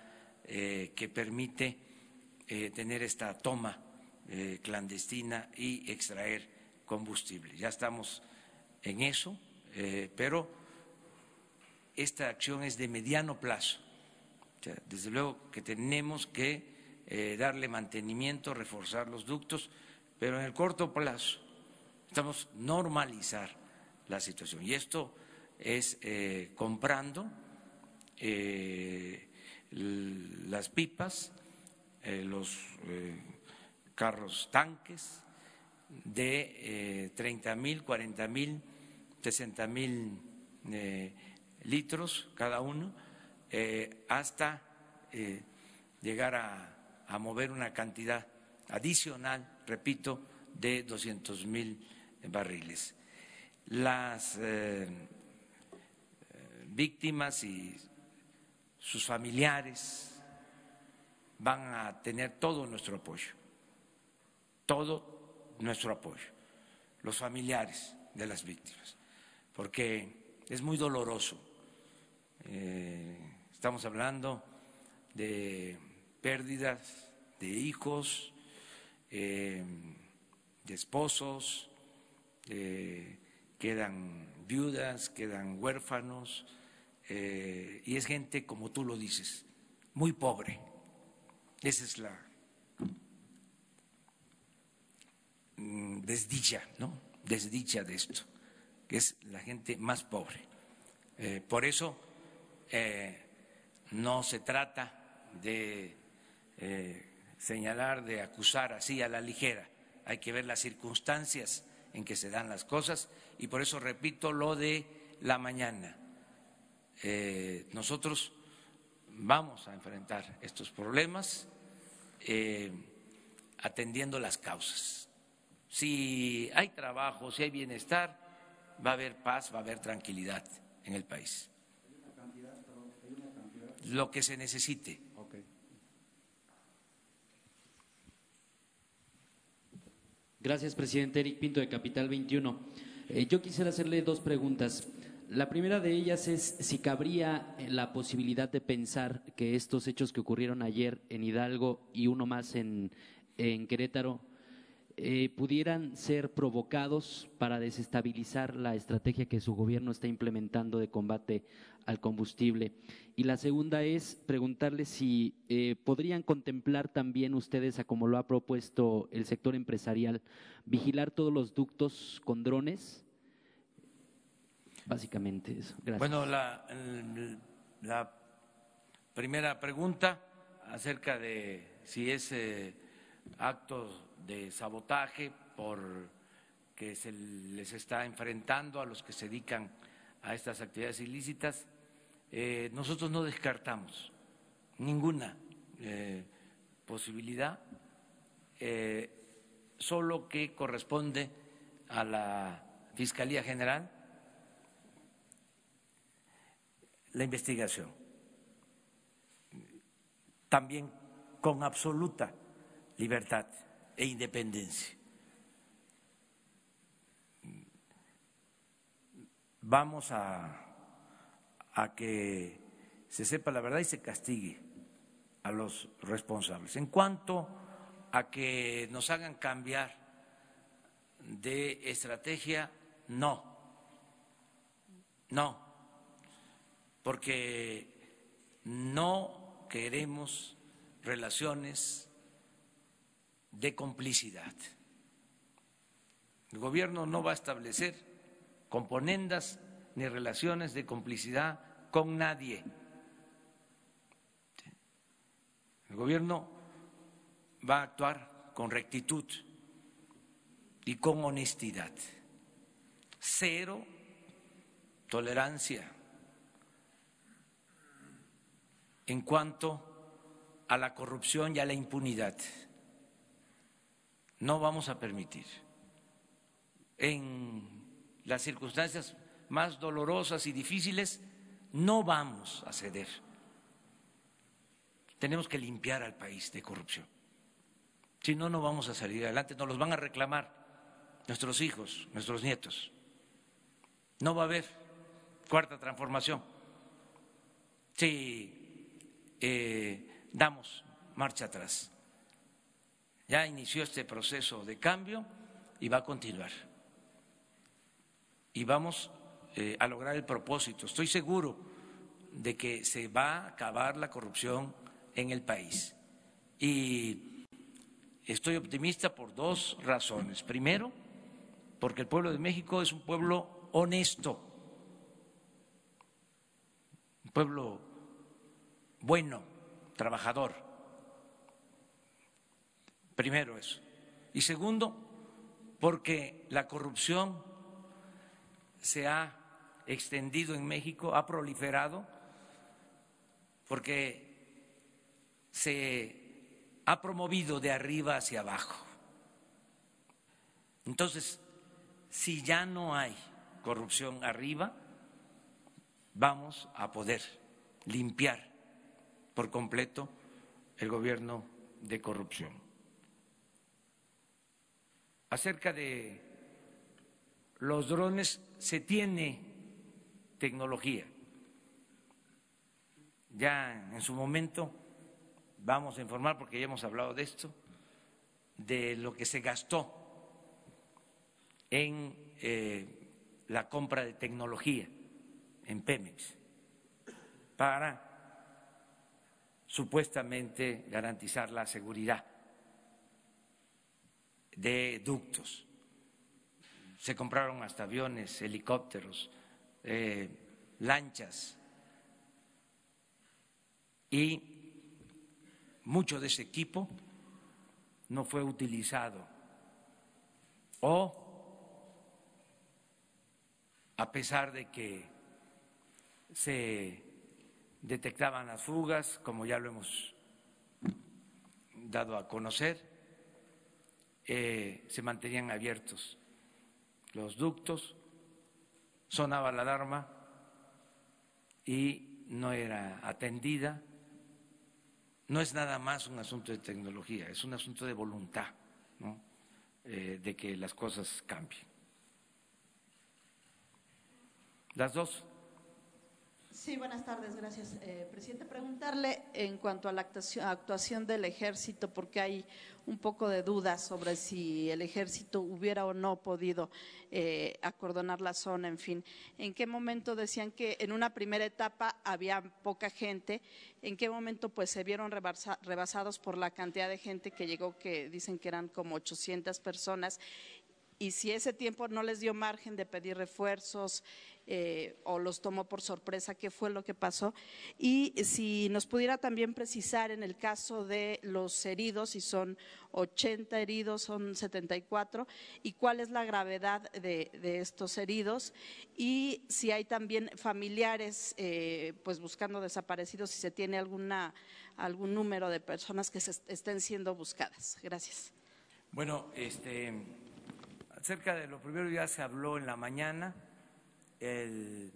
que permite tener esta toma eh, clandestina y extraer combustible. Ya estamos en eso, eh, pero esta acción es de mediano plazo. desde luego que tenemos que eh, darle mantenimiento, reforzar los ductos, pero en el corto plazo estamos normalizar la situación. Y esto es comprando las pipas, los carros tanques de 30 eh, mil, 40 mil, 60 mil eh, litros cada uno, eh, hasta llegar a, a, mover una cantidad adicional, repito, de 200 mil barriles. Las víctimas y sus familiares van a tener todo nuestro apoyo todo nuestro apoyo, los familiares de las víctimas, porque es muy doloroso. Eh, estamos hablando de pérdidas de hijos, eh, de esposos, de quedan viudas, quedan huérfanos, eh, y es gente, como tú lo dices, muy pobre. Esa es la desdicha, ¿no? Desdicha de esto, que es la gente más pobre. Eh, por eso eh, no se trata de señalar, de acusar así a la ligera. Hay que ver las circunstancias en que se dan las cosas y por eso repito lo de la mañana. Eh, nosotros vamos a enfrentar estos problemas eh, atendiendo las causas. Si hay trabajo, si hay bienestar, va a haber paz, va a haber tranquilidad en el país. Lo que se necesite. Gracias, presidente. Eric Pinto, de Capital 21. Eh, yo quisiera hacerle dos preguntas. La primera de ellas es si cabría la posibilidad de pensar que estos hechos que ocurrieron ayer en Hidalgo y uno más en, Querétaro eh, pudieran ser provocados para desestabilizar la estrategia que su gobierno está implementando de combate al combustible. Y la segunda es preguntarle si eh, podrían contemplar también ustedes, a como lo ha propuesto el sector empresarial, vigilar todos los ductos con drones. Básicamente eso. Gracias. Bueno, la, primera pregunta acerca de si es eh, actos de sabotaje por que se les está enfrentando a los que se dedican a estas actividades ilícitas, eh, nosotros no descartamos ninguna eh, posibilidad, eh, solo que corresponde a la Fiscalía General la investigación, también con absoluta libertad e independencia. Vamos a a que se sepa la verdad y se castigue a los responsables. En cuanto a que nos hagan cambiar de estrategia, no, no, porque no queremos relaciones de complicidad. El gobierno no va a establecer componendas ni relaciones de complicidad con nadie. El gobierno va a actuar con rectitud y con honestidad. Cero tolerancia en cuanto a la corrupción y a la impunidad. No vamos a permitir en las circunstancias más dolorosas y difíciles, no vamos a ceder. Tenemos que limpiar al país de corrupción. Si no, no vamos a salir adelante. Nos los van a reclamar nuestros hijos, nuestros nietos. No va a haber cuarta transformación si eh, damos marcha atrás. Ya inició este proceso de cambio y va a continuar. Y vamos eh, a lograr el propósito. Estoy seguro de que se va a acabar la corrupción en el país. Y estoy optimista por dos razones. Primero, porque el pueblo de México es un pueblo honesto, un pueblo bueno, trabajador. Primero eso. Y segundo, porque la corrupción se ha extendido en México, ha proliferado, porque se ha promovido de arriba hacia abajo. Entonces, si ya no hay corrupción arriba, vamos a poder limpiar por completo el gobierno de corrupción. Acerca de los drones, se tiene tecnología. Ya en su momento vamos a informar, porque ya hemos hablado de esto, de lo que se gastó en eh, la compra de tecnología en Pemex para supuestamente garantizar la seguridad de ductos. Se compraron hasta aviones, helicópteros, eh, lanchas y mucho de ese equipo no fue utilizado o a pesar de que se detectaban las fugas, como ya lo hemos dado a conocer, eh, se mantenían abiertos los ductos, sonaba la alarma y no era atendida. No es nada más un asunto de tecnología, es un asunto de voluntad eh, de que las cosas cambien. Las dos. Sí, buenas tardes, gracias. Eh, presidente, preguntarle en cuanto a la actuación, del ejército, porque hay un poco de dudas sobre si el ejército hubiera o no podido eh, acordonar la zona, en fin. ¿En qué momento decían que en una primera etapa había poca gente? ¿En qué momento pues se vieron rebasados por la cantidad de gente que llegó, que dicen que eran como 800 personas? Y si ese tiempo no les dio margen de pedir refuerzos, eh, o los tomó por sorpresa qué fue lo que pasó. Y si nos pudiera también precisar en el caso de los heridos, si son 80 heridos, son 74, y cuál es la gravedad de, estos heridos, y si hay también familiares eh, pues buscando desaparecidos, si se tiene alguna, algún número de personas que se estén siendo buscadas. Gracias. Bueno, este, acerca de lo primero ya se habló en la mañana el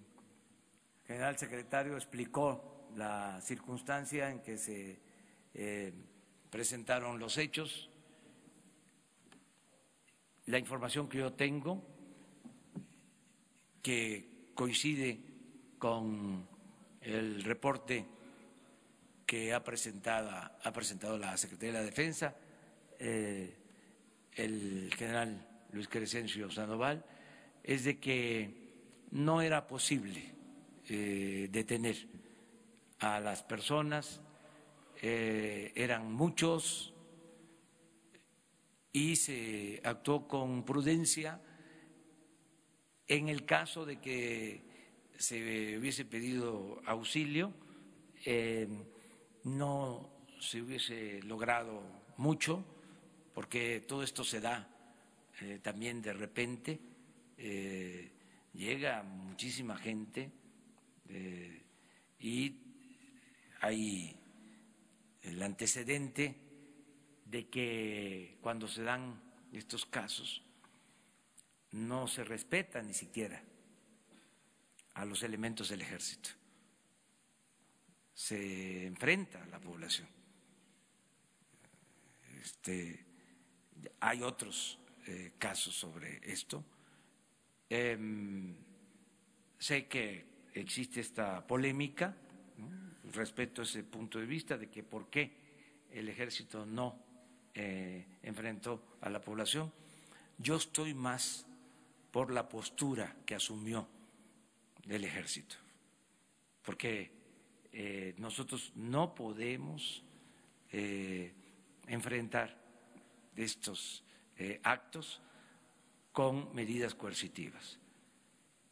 general secretario explicó la circunstancia en que se eh, presentaron los hechos. La información que yo tengo, que coincide con el reporte que ha presentado, ha presentado la Secretaría de la Defensa, eh, el general Luis Crescencio Sandoval, es de que no era posible eh, detener a las personas, eh, eran muchos y se actuó con prudencia. En el caso de que se hubiese pedido auxilio, eh, no se hubiese logrado mucho, porque todo esto se da también de repente llega muchísima gente eh, y hay el antecedente de que cuando se dan estos casos no se respeta ni siquiera a los elementos del ejército. Se enfrenta a la población. Este, hay otros eh, casos sobre esto Em, sé que existe esta polémica, respeto ese punto de vista de que por qué el ejército no eh, enfrentó a la población. Yo estoy más por la postura que asumió el ejército, porque eh, nosotros no podemos eh, enfrentar estos actos con medidas coercitivas.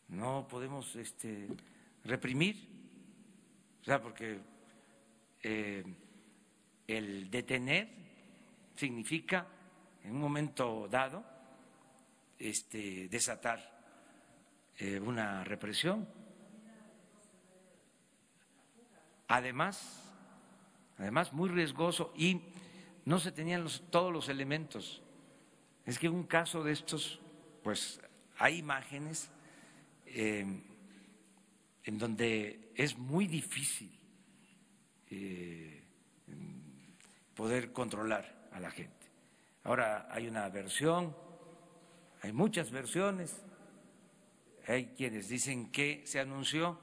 No podemos este, reprimir, o sea, porque eh, el detener significa en un momento dado este, desatar eh, una represión. Además, además muy riesgoso y no se tenían todos los elementos. Es que un caso de estos pues hay imágenes eh, en donde es muy difícil eh, poder controlar a la gente. Ahora hay una versión, hay muchas versiones, hay quienes dicen que se anunció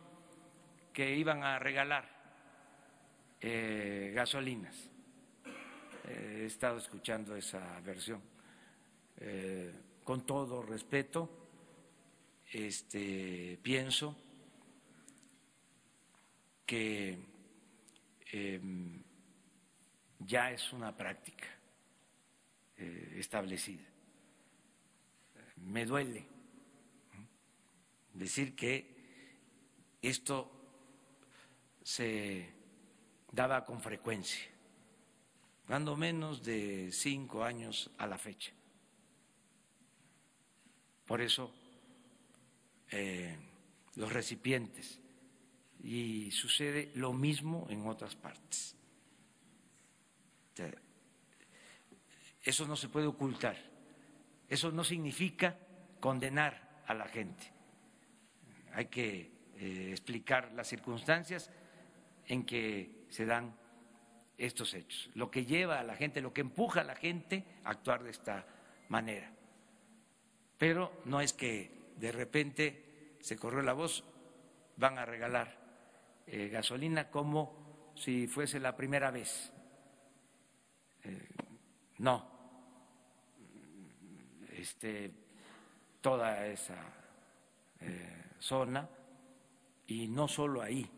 que iban a regalar eh, gasolinas. he estado escuchando esa versión con todo respeto, este, pienso que em, ya es una práctica eh, establecida. Me duele decir que esto se daba con frecuencia, dando menos de cinco años a la fecha. Por eso eh, los recipientes y sucede lo mismo en otras partes. Eso no se puede ocultar. Eso no significa condenar a la gente. Hay que eh, explicar las circunstancias en que se dan estos hechos, lo que lleva a la gente, lo que empuja a la gente a actuar de esta manera. Pero no es que de repente se corrió la voz, van a regalar eh, gasolina como si fuese la primera vez. Eh, no, este, toda esa eh, zona y no solo ahí,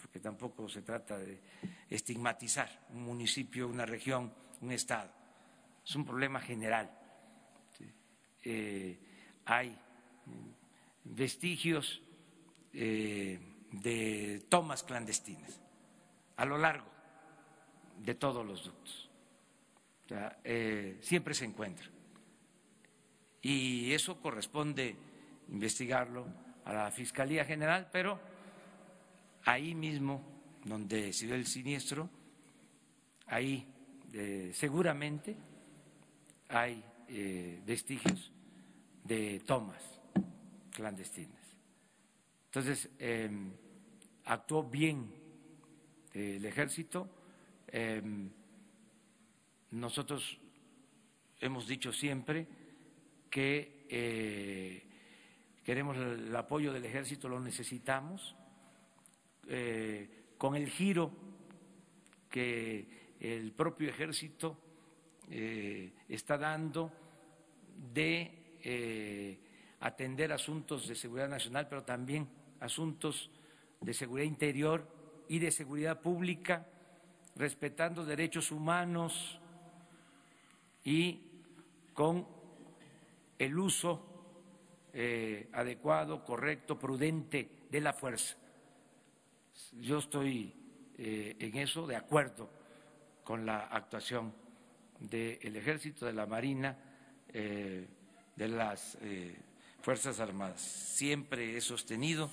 porque tampoco se trata de estigmatizar un municipio, una región, un estado. Es un problema general. Hay vestigios de tomas clandestinas a lo largo de todos los ductos. Eh, siempre se encuentra. Y eso corresponde investigarlo a la Fiscalía General, pero ahí mismo donde se dio el siniestro, ahí eh, seguramente hay eh, vestigios de tomas clandestinas. Entonces, em, actuó bien el ejército. Em, nosotros hemos dicho siempre que eh, queremos el apoyo del ejército, lo necesitamos, eh, con el giro que el propio ejército eh, está dando de atender asuntos de seguridad nacional, pero también asuntos de seguridad interior y de seguridad pública, respetando derechos humanos y con el uso eh, adecuado, correcto, prudente de la fuerza. Yo estoy eh, en eso de acuerdo con la actuación del Ejército, de la Marina, eh, de las Fuerzas Armadas. Siempre he sostenido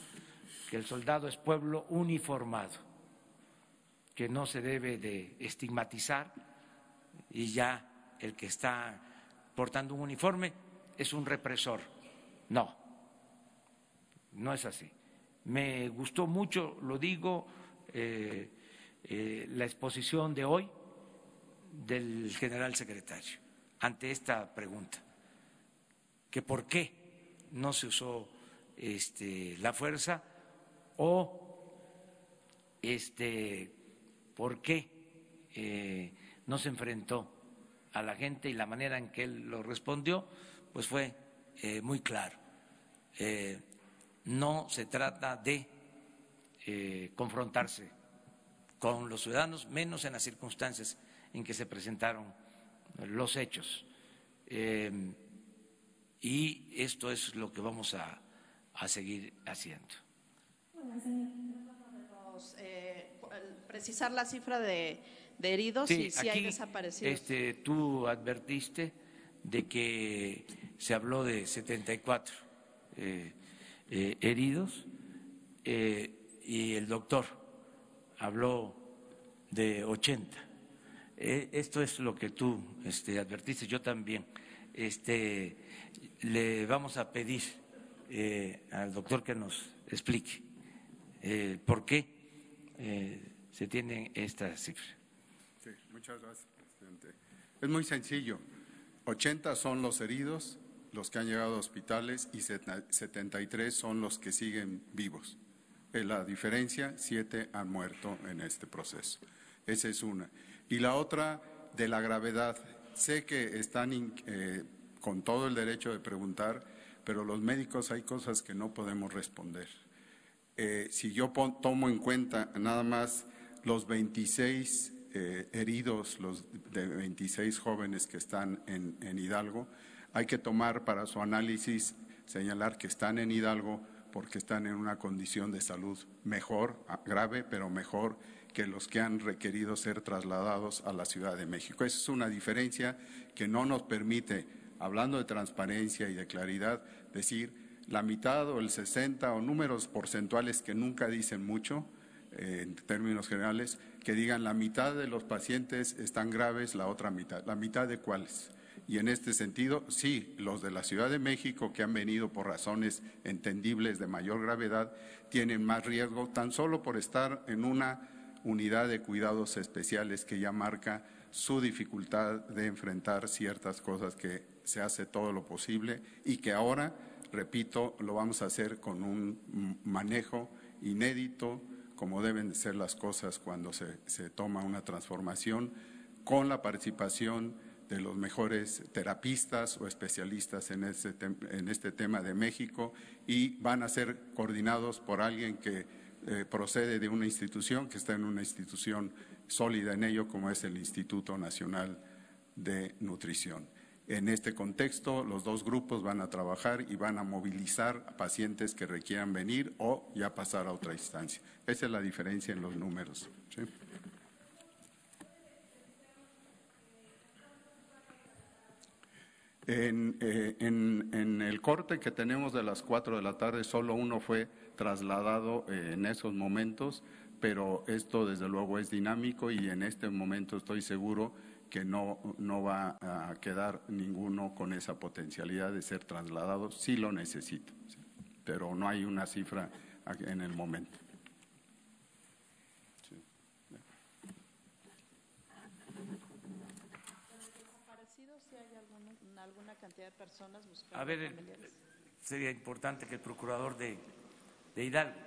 que el soldado es pueblo uniformado, que no se debe de estigmatizar y ya el que está portando un uniforme es un represor. No, no es así. Me gustó mucho, lo digo, eh, eh, la exposición de hoy del general secretario ante esta pregunta, que por qué no se usó este, la fuerza o este, por qué eh, no se enfrentó a la gente y la manera en que él lo respondió, pues fue eh, muy claro. Eh, no se trata de confrontarse con los ciudadanos, menos en las circunstancias en que se presentaron los hechos. Y esto es lo que vamos a seguir haciendo. Eh, precisar la cifra de, heridos y si hay desaparecidos. Este, tú advertiste de que se habló de 74 eh, eh, heridos y el doctor habló de 80. esto es lo que tú este, advertiste, yo también. Este, le vamos a pedir al doctor que nos explique eh, por qué eh, se tiene esta cifra. Sí, muchas gracias, presidente. Es muy sencillo. 80 son los heridos, los que han llegado a hospitales, y 73 son los que siguen vivos. La diferencia, siete han muerto en este proceso. Esa es una. Y la otra, de la gravedad. Sé que están eh, con todo el derecho de preguntar pero los médicos hay cosas que no podemos responder. Eh, si yo tomo en cuenta nada más los 26 eh, heridos, los de 26 jóvenes que están en, en Hidalgo, hay que tomar para su análisis, señalar que están en Hidalgo porque están en una condición de salud mejor, grave, pero mejor que los que han requerido ser trasladados a la Ciudad de México. Esa es una diferencia que no nos permite, hablando de transparencia y de claridad, decir la mitad o el 60 o números porcentuales que nunca dicen mucho, eh, en términos generales, que digan la mitad de los pacientes están graves, la otra mitad. ¿La mitad de cuáles? Y en este sentido, sí, los de la Ciudad de México que han venido por razones entendibles de mayor gravedad tienen más riesgo tan solo por estar en una unidad de cuidados especiales que ya marca su dificultad de enfrentar ciertas cosas que se hace todo lo posible y que ahora, repito, lo vamos a hacer con un manejo inédito, como deben de ser las cosas cuando se, se toma una transformación, con la participación de los mejores terapistas o especialistas en este, en este tema de México y van a ser coordinados por alguien que eh, procede de una institución, que está en una institución sólida en ello, como es el Instituto Nacional de Nutrición. En este contexto, los dos grupos van a trabajar y van a movilizar a pacientes que requieran venir o ya pasar a otra instancia. Esa es la diferencia en los números. Eh, en, el corte que tenemos de las cuatro de la tarde, solo uno fue trasladado eh, en esos momentos, pero esto desde luego es dinámico y en este momento estoy seguro que no, no va a quedar ninguno con esa potencialidad de ser trasladado, sí lo necesito, pero no hay una cifra en el momento. cantidad de personas buscando A ver, sería importante que el procurador de, de Hidalgo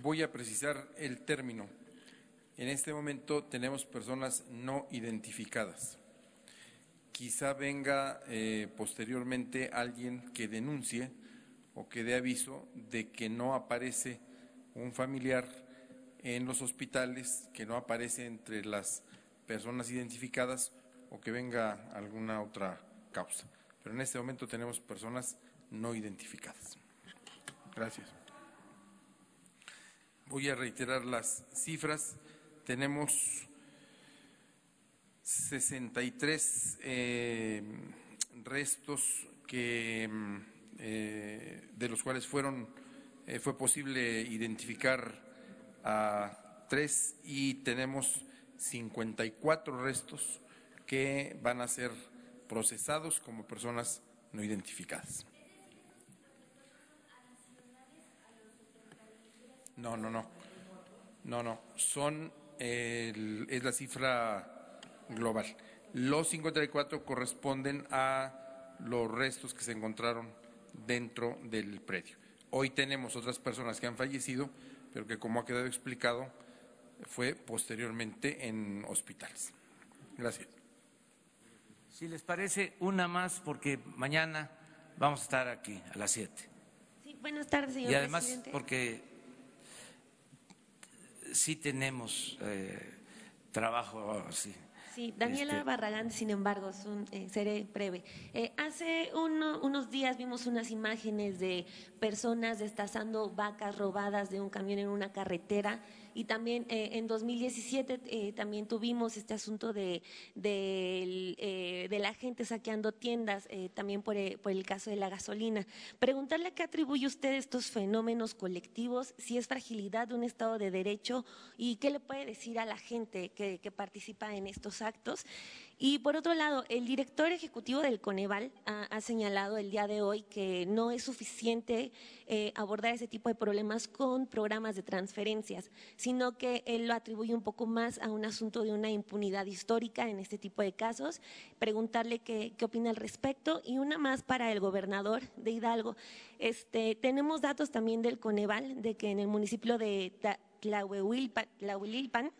Voy a precisar el término. En este momento tenemos personas no identificadas quizá venga eh, posteriormente alguien que denuncie o que dé aviso de que no aparece un familiar en los hospitales, que no aparece entre las personas identificadas o que venga alguna otra causa. Pero en este momento tenemos personas no identificadas. Gracias. Voy a reiterar las cifras. Tenemos 63 eh, restos que, eh, de los cuales fueron, eh, fue posible identificar a tres y tenemos 54 restos que van a ser procesados como personas no identificadas. No, no, no. No, no. Son, es la cifra global. Los 54 corresponden a los restos que se encontraron dentro del predio. Hoy tenemos otras personas que han fallecido, pero que como ha quedado explicado, fue posteriormente en hospitales. Gracias. Si les parece, una más, porque mañana vamos a estar aquí a las 7. Sí, buenas tardes, señor Y además, porque sí tenemos eh, trabajo así Sí, Daniela este Barragán, sin embargo, eh, seré breve. Eh, hace unos días vimos unas imágenes de personas destazando vacas robadas de un camión en una carretera y también eh, en 2017 eh, también tuvimos este asunto de, eh, de, la gente saqueando tiendas, también por, por, el caso de la gasolina. Preguntarle a qué atribuye usted estos fenómenos colectivos, si es fragilidad de un Estado de Derecho y qué le puede decir a la gente que, participa en estos actos. Y por otro lado, el director ejecutivo del Coneval ha, señalado el día de hoy que no es suficiente eh, abordar ese tipo de problemas con programas de transferencias, sino que él lo atribuye un poco más a un asunto de una impunidad histórica en este tipo de casos. Preguntarle qué, qué opina al respecto y una más para el gobernador de Hidalgo. Este, tenemos datos también del Coneval de que en el municipio de Tlahuelilpan,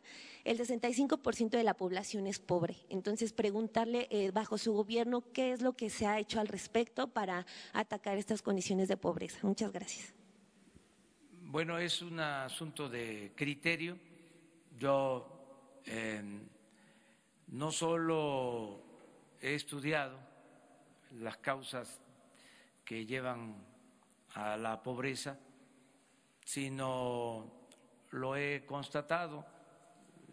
el 65% de la población es pobre. Entonces, preguntarle eh, bajo su gobierno qué es lo que se ha hecho al respecto para atacar estas condiciones de pobreza. Muchas gracias. Bueno, es un asunto de criterio. Yo em, no solo he estudiado las causas que llevan a la pobreza, sino lo he constatado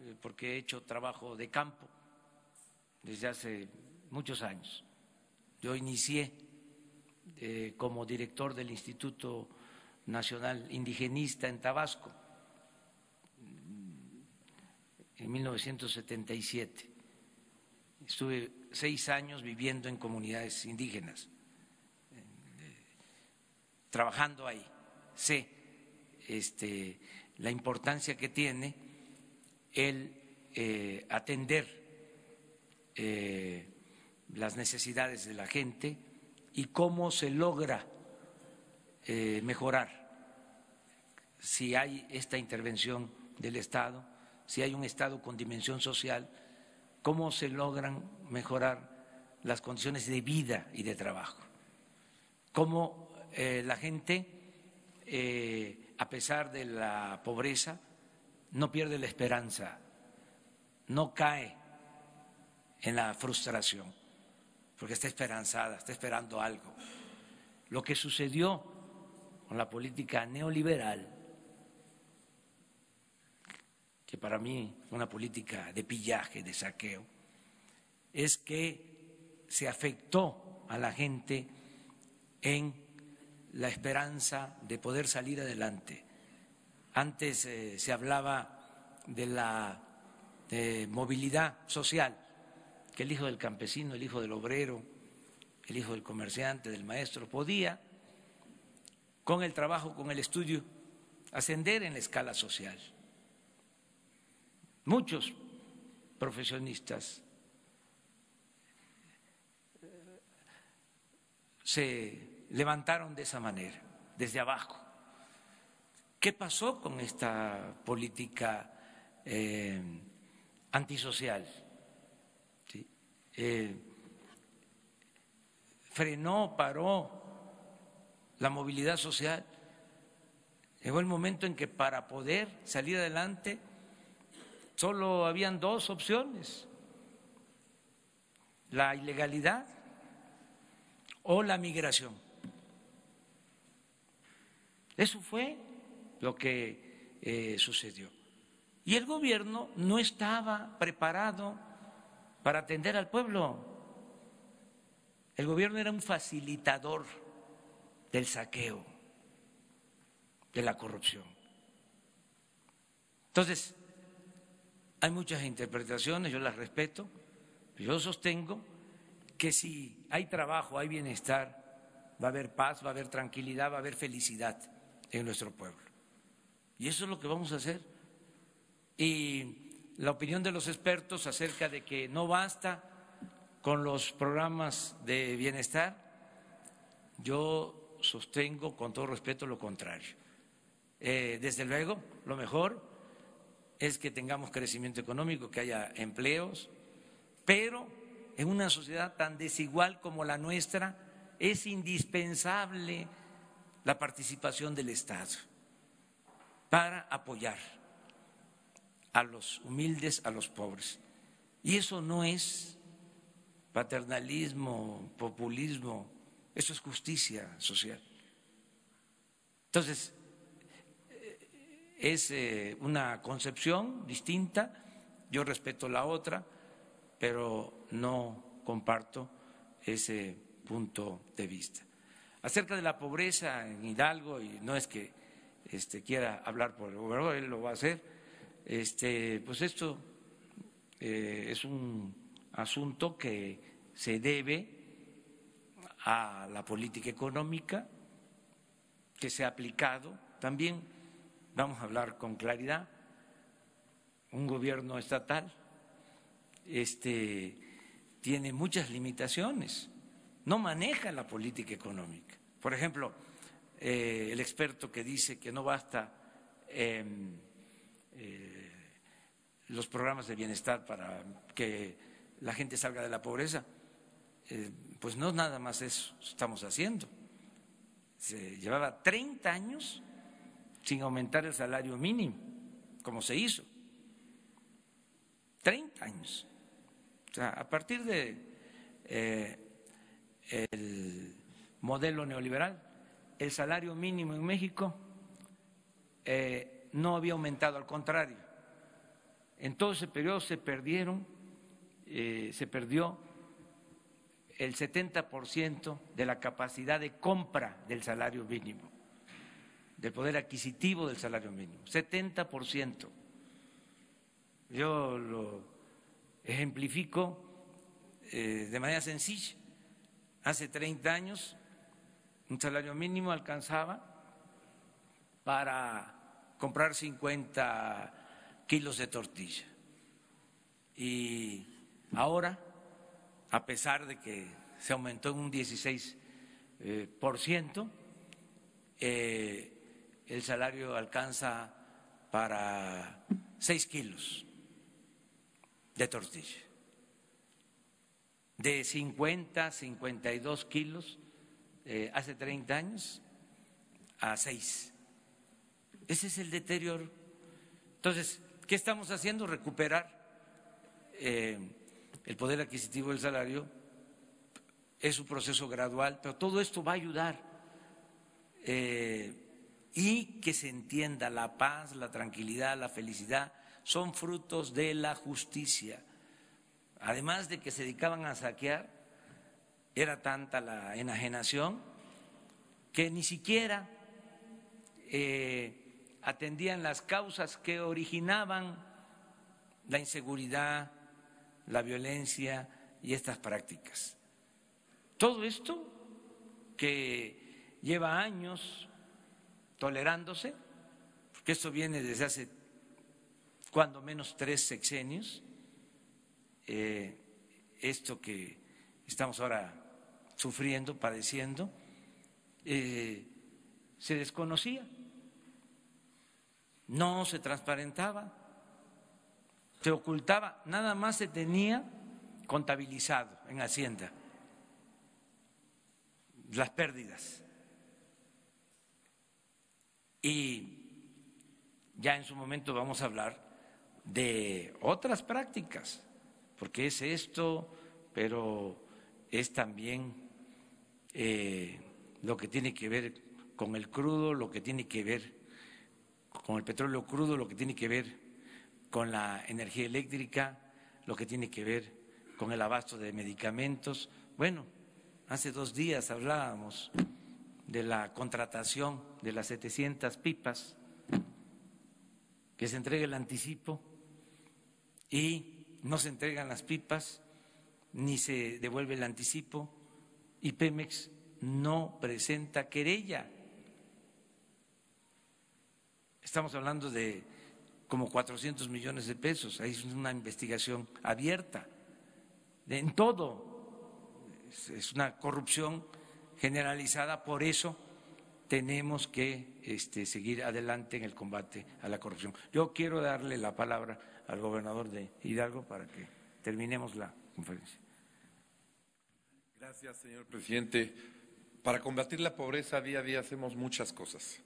eh, porque he hecho trabajo de campo desde hace muchos años. Yo inicié eh, como director del Instituto Nacional Indigenista en Tabasco en 1977. Estuve seis años viviendo en comunidades indígenas, eh, trabajando ahí. Sé este, la importancia que tiene el eh, atender eh, las necesidades de la gente y cómo se logra eh, mejorar. Si hay esta intervención del Estado, si hay un Estado con dimensión social, cómo se logran mejorar las condiciones de vida y de trabajo, cómo la gente a pesar de la pobreza, no pierde la esperanza, no cae en la frustración, porque está esperanzada, está esperando algo. Lo que sucedió con la política neoliberal, que para mí fue una política de pillaje, de saqueo, es que se afectó a la gente en la esperanza de poder salir adelante. Antes eh, se hablaba de la movilidad social, que el hijo del campesino, el hijo del obrero, el hijo del comerciante, del maestro, podía, con el trabajo, con el estudio, ascender en la escala social. Muchos profesionistas se levantaron de esa manera, desde abajo. ¿Qué pasó con esta política eh, antisocial? Eh, frenó, paró la movilidad social. Llegó el momento en que para poder salir adelante solo habían dos opciones, la ilegalidad o la migración. Eso fue lo que eh, sucedió. Y el gobierno no estaba preparado para atender al pueblo. El gobierno era un facilitador del saqueo, de la corrupción. Entonces, hay muchas interpretaciones, yo las respeto, yo sostengo que si hay trabajo, hay bienestar, va a haber paz, va a haber tranquilidad, va a haber felicidad en nuestro pueblo. Y eso es lo que vamos a hacer. Y la opinión de los expertos acerca de que no basta con los programas de bienestar, yo sostengo con todo respeto lo contrario. Eh, desde luego, lo mejor es que tengamos crecimiento económico, que haya empleos, pero en una sociedad tan desigual como la nuestra es indispensable la participación del Estado para apoyar a los humildes, a los pobres. Y eso no es paternalismo, populismo, eso es justicia social. Entonces, eh, es eh, una concepción distinta, yo respeto la otra, pero no comparto ese punto de vista acerca de la pobreza en Hidalgo, y no es que este, quiera hablar por el gobernador, él lo va a hacer, este, pues esto eh, es un asunto que se debe a la política económica que se ha aplicado. También vamos a hablar con claridad. Un gobierno estatal este, tiene muchas limitaciones, no maneja la política económica. Por ejemplo, eh, el experto que dice que no basta em, eh, los programas de bienestar para que la gente salga de la pobreza, eh, pues no nada más eso estamos haciendo. Se llevaba 30 años sin aumentar el salario mínimo, como se hizo. 30 años. O sea, a partir de el modelo neoliberal, el salario mínimo en México eh, no había aumentado, al contrario. En todo ese periodo se perdieron, eh, se perdió el 70% de la capacidad de compra del salario mínimo, del poder adquisitivo del salario mínimo, 70%. Yo lo ejemplifico eh, de manera sencilla. Hace 30 años un salario mínimo alcanzaba para comprar 50 kilos de tortilla. Y ahora, a pesar de que se aumentó en un 16 eh, por ciento, eh, el salario alcanza para 6 kilos de tortilla. De 50 a 52 kilos eh, hace 30 años a 6. Ese es el deterioro. Entonces, ¿qué estamos haciendo? Recuperar eh, el poder adquisitivo del salario. Es un proceso gradual, pero todo esto va a ayudar eh, y que se entienda la paz, la tranquilidad, la felicidad son frutos de la justicia. Además de que se dedicaban a saquear, era tanta la enajenación que ni siquiera eh, atendían las causas que originaban la inseguridad, la violencia y estas prácticas. Todo esto que lleva años tolerándose, porque esto viene desde hace cuando menos tres sexenios, eh, esto que estamos ahora sufriendo, padeciendo, eh, se desconocía, no se transparentaba, se ocultaba, nada más se tenía contabilizado en Hacienda las pérdidas. Y ya en su momento vamos a hablar de otras prácticas, porque es esto, pero es también eh, lo que tiene que ver con el crudo, lo que tiene que ver con el petróleo crudo, lo que tiene que ver con la energía eléctrica, lo que tiene que ver con el abasto de medicamentos. Bueno, hace dos días hablábamos de la contratación de las 700 pipas, que se entregue el anticipo y no se entregan las pipas ni se devuelve el anticipo y Pemex no presenta querella. Estamos hablando de como 400 millones de pesos, ahí es una investigación abierta en todo. Es una corrupción generalizada, por eso tenemos que este, seguir adelante en el combate a la corrupción. Yo quiero darle la palabra al gobernador de Hidalgo para que terminemos la conferencia. Gracias, señor presidente. Para combatir la pobreza día a día hacemos muchas cosas.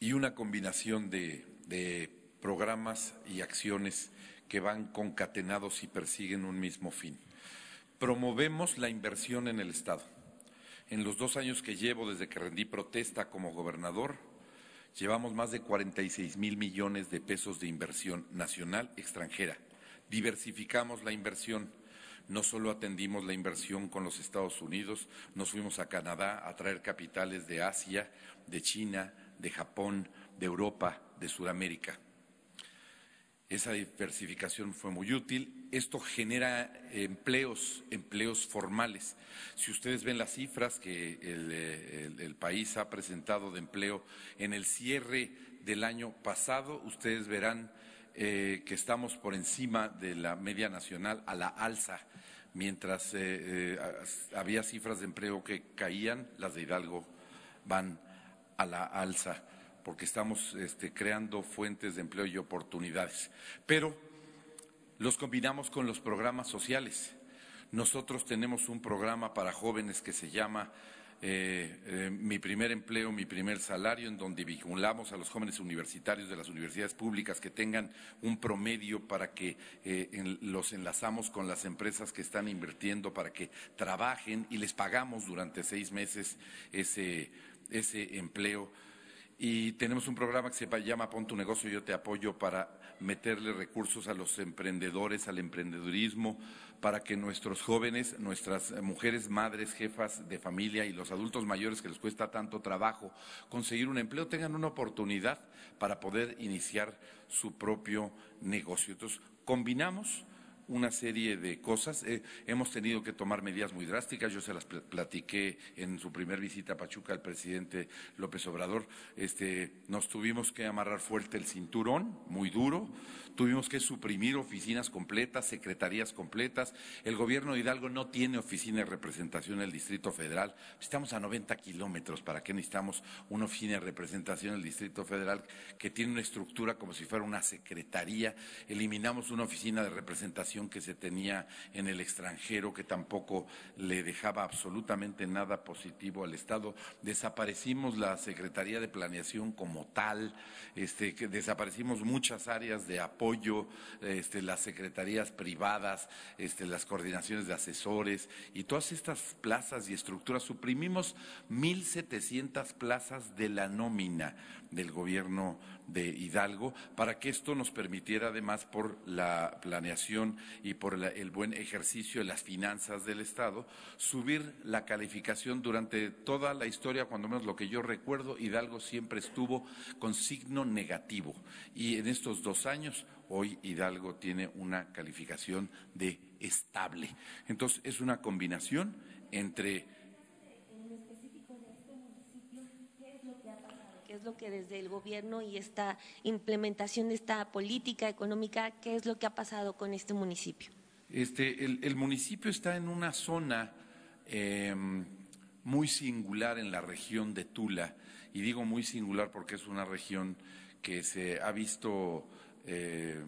Y una combinación de, de programas y acciones que van concatenados y persiguen un mismo fin. Promovemos la inversión en el Estado. En los dos años que llevo desde que rendí protesta como gobernador, llevamos más de 46 mil millones de pesos de inversión nacional extranjera. Diversificamos la inversión no solo atendimos la inversión con los Estados Unidos, nos fuimos a Canadá a traer capitales de Asia, de China, de Japón, de Europa, de Sudamérica. Esa diversificación fue muy útil. Esto genera empleos, empleos formales. Si ustedes ven las cifras que el, país ha presentado de empleo en el cierre del año pasado, ustedes verán eh, que estamos por encima de la media nacional a la alza. Mientras eh, eh, había cifras de empleo que caían, las de Hidalgo van a la alza porque estamos este, creando fuentes de empleo y oportunidades. Pero los combinamos con los programas sociales. Nosotros tenemos un programa para jóvenes que se llama eh, eh, Mi primer empleo, mi primer salario, en donde vinculamos a los jóvenes universitarios de las universidades públicas que tengan un promedio para que eh, los enlazamos con las empresas que están invirtiendo para que trabajen y les pagamos durante seis meses ese, ese empleo y tenemos un programa que se llama Pon tu negocio, yo te apoyo para meterle recursos a los emprendedores, al emprendedurismo, para que nuestros jóvenes, nuestras mujeres, madres, jefas de familia y los adultos mayores que les cuesta tanto trabajo conseguir un empleo tengan una oportunidad para poder iniciar su propio negocio. Entonces, combinamos una serie de cosas. Eh, hemos tenido que tomar medidas muy drásticas. Yo se las platiqué en su primer visita a Pachuca al presidente López Obrador. Este, nos tuvimos que amarrar fuerte el cinturón, muy duro. Tuvimos que suprimir oficinas completas, secretarías completas. El gobierno de Hidalgo no tiene oficina de representación en el Distrito Federal. Estamos a 90 kilómetros. ¿Para qué necesitamos una oficina de representación en el Distrito Federal que tiene una estructura como si fuera una secretaría? Eliminamos una oficina de representación que se tenía en el extranjero que tampoco le dejaba absolutamente nada positivo al Estado. Desaparecimos la Secretaría de Planeación como tal. Este, que desaparecimos muchas áreas de apoyo este, las secretarías privadas, este, las coordinaciones de asesores y todas estas plazas y estructuras. Suprimimos 1.700 plazas de la nómina del gobierno de Hidalgo para que esto nos permitiera, además, por la planeación y por el buen ejercicio de las finanzas del Estado, subir la calificación durante toda la historia, cuando menos lo que yo recuerdo, Hidalgo siempre estuvo con signo negativo. Y en estos dos años, hoy Hidalgo tiene una calificación de estable. Entonces, es una combinación entre es lo que desde el gobierno y esta implementación de esta política económica, qué es lo que ha pasado con este municipio. Este, el, municipio está en una zona em, muy singular en la región de Tula, y digo muy singular porque es una región que se ha visto eh,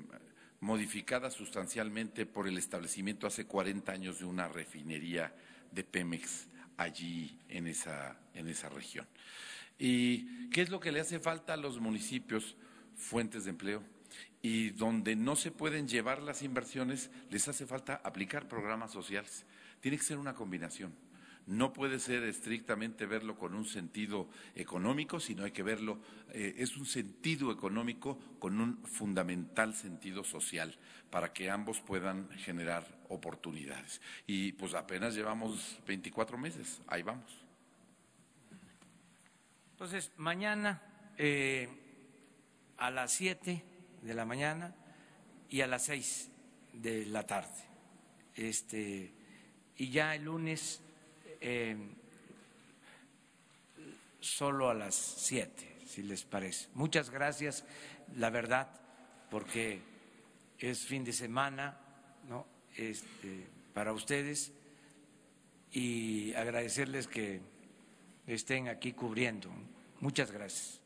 modificada sustancialmente por el establecimiento hace 40 años de una refinería de Pemex allí en esa, en esa región. ¿Y qué es lo que le hace falta a los municipios? Fuentes de empleo. Y donde no se pueden llevar las inversiones, les hace falta aplicar programas sociales. Tiene que ser una combinación. No puede ser estrictamente verlo con un sentido económico, sino hay que verlo, eh, es un sentido económico con un fundamental sentido social para que ambos puedan generar oportunidades. Y pues apenas llevamos 24 meses, ahí vamos. Entonces, mañana eh, a las 7 de la mañana y a las 6 de la tarde. Este, y ya el lunes eh, solo a las 7, si les parece. Muchas gracias, la verdad, porque es fin de semana ¿no? este, para ustedes y agradecerles que estén aquí cubriendo. Muchas gracias.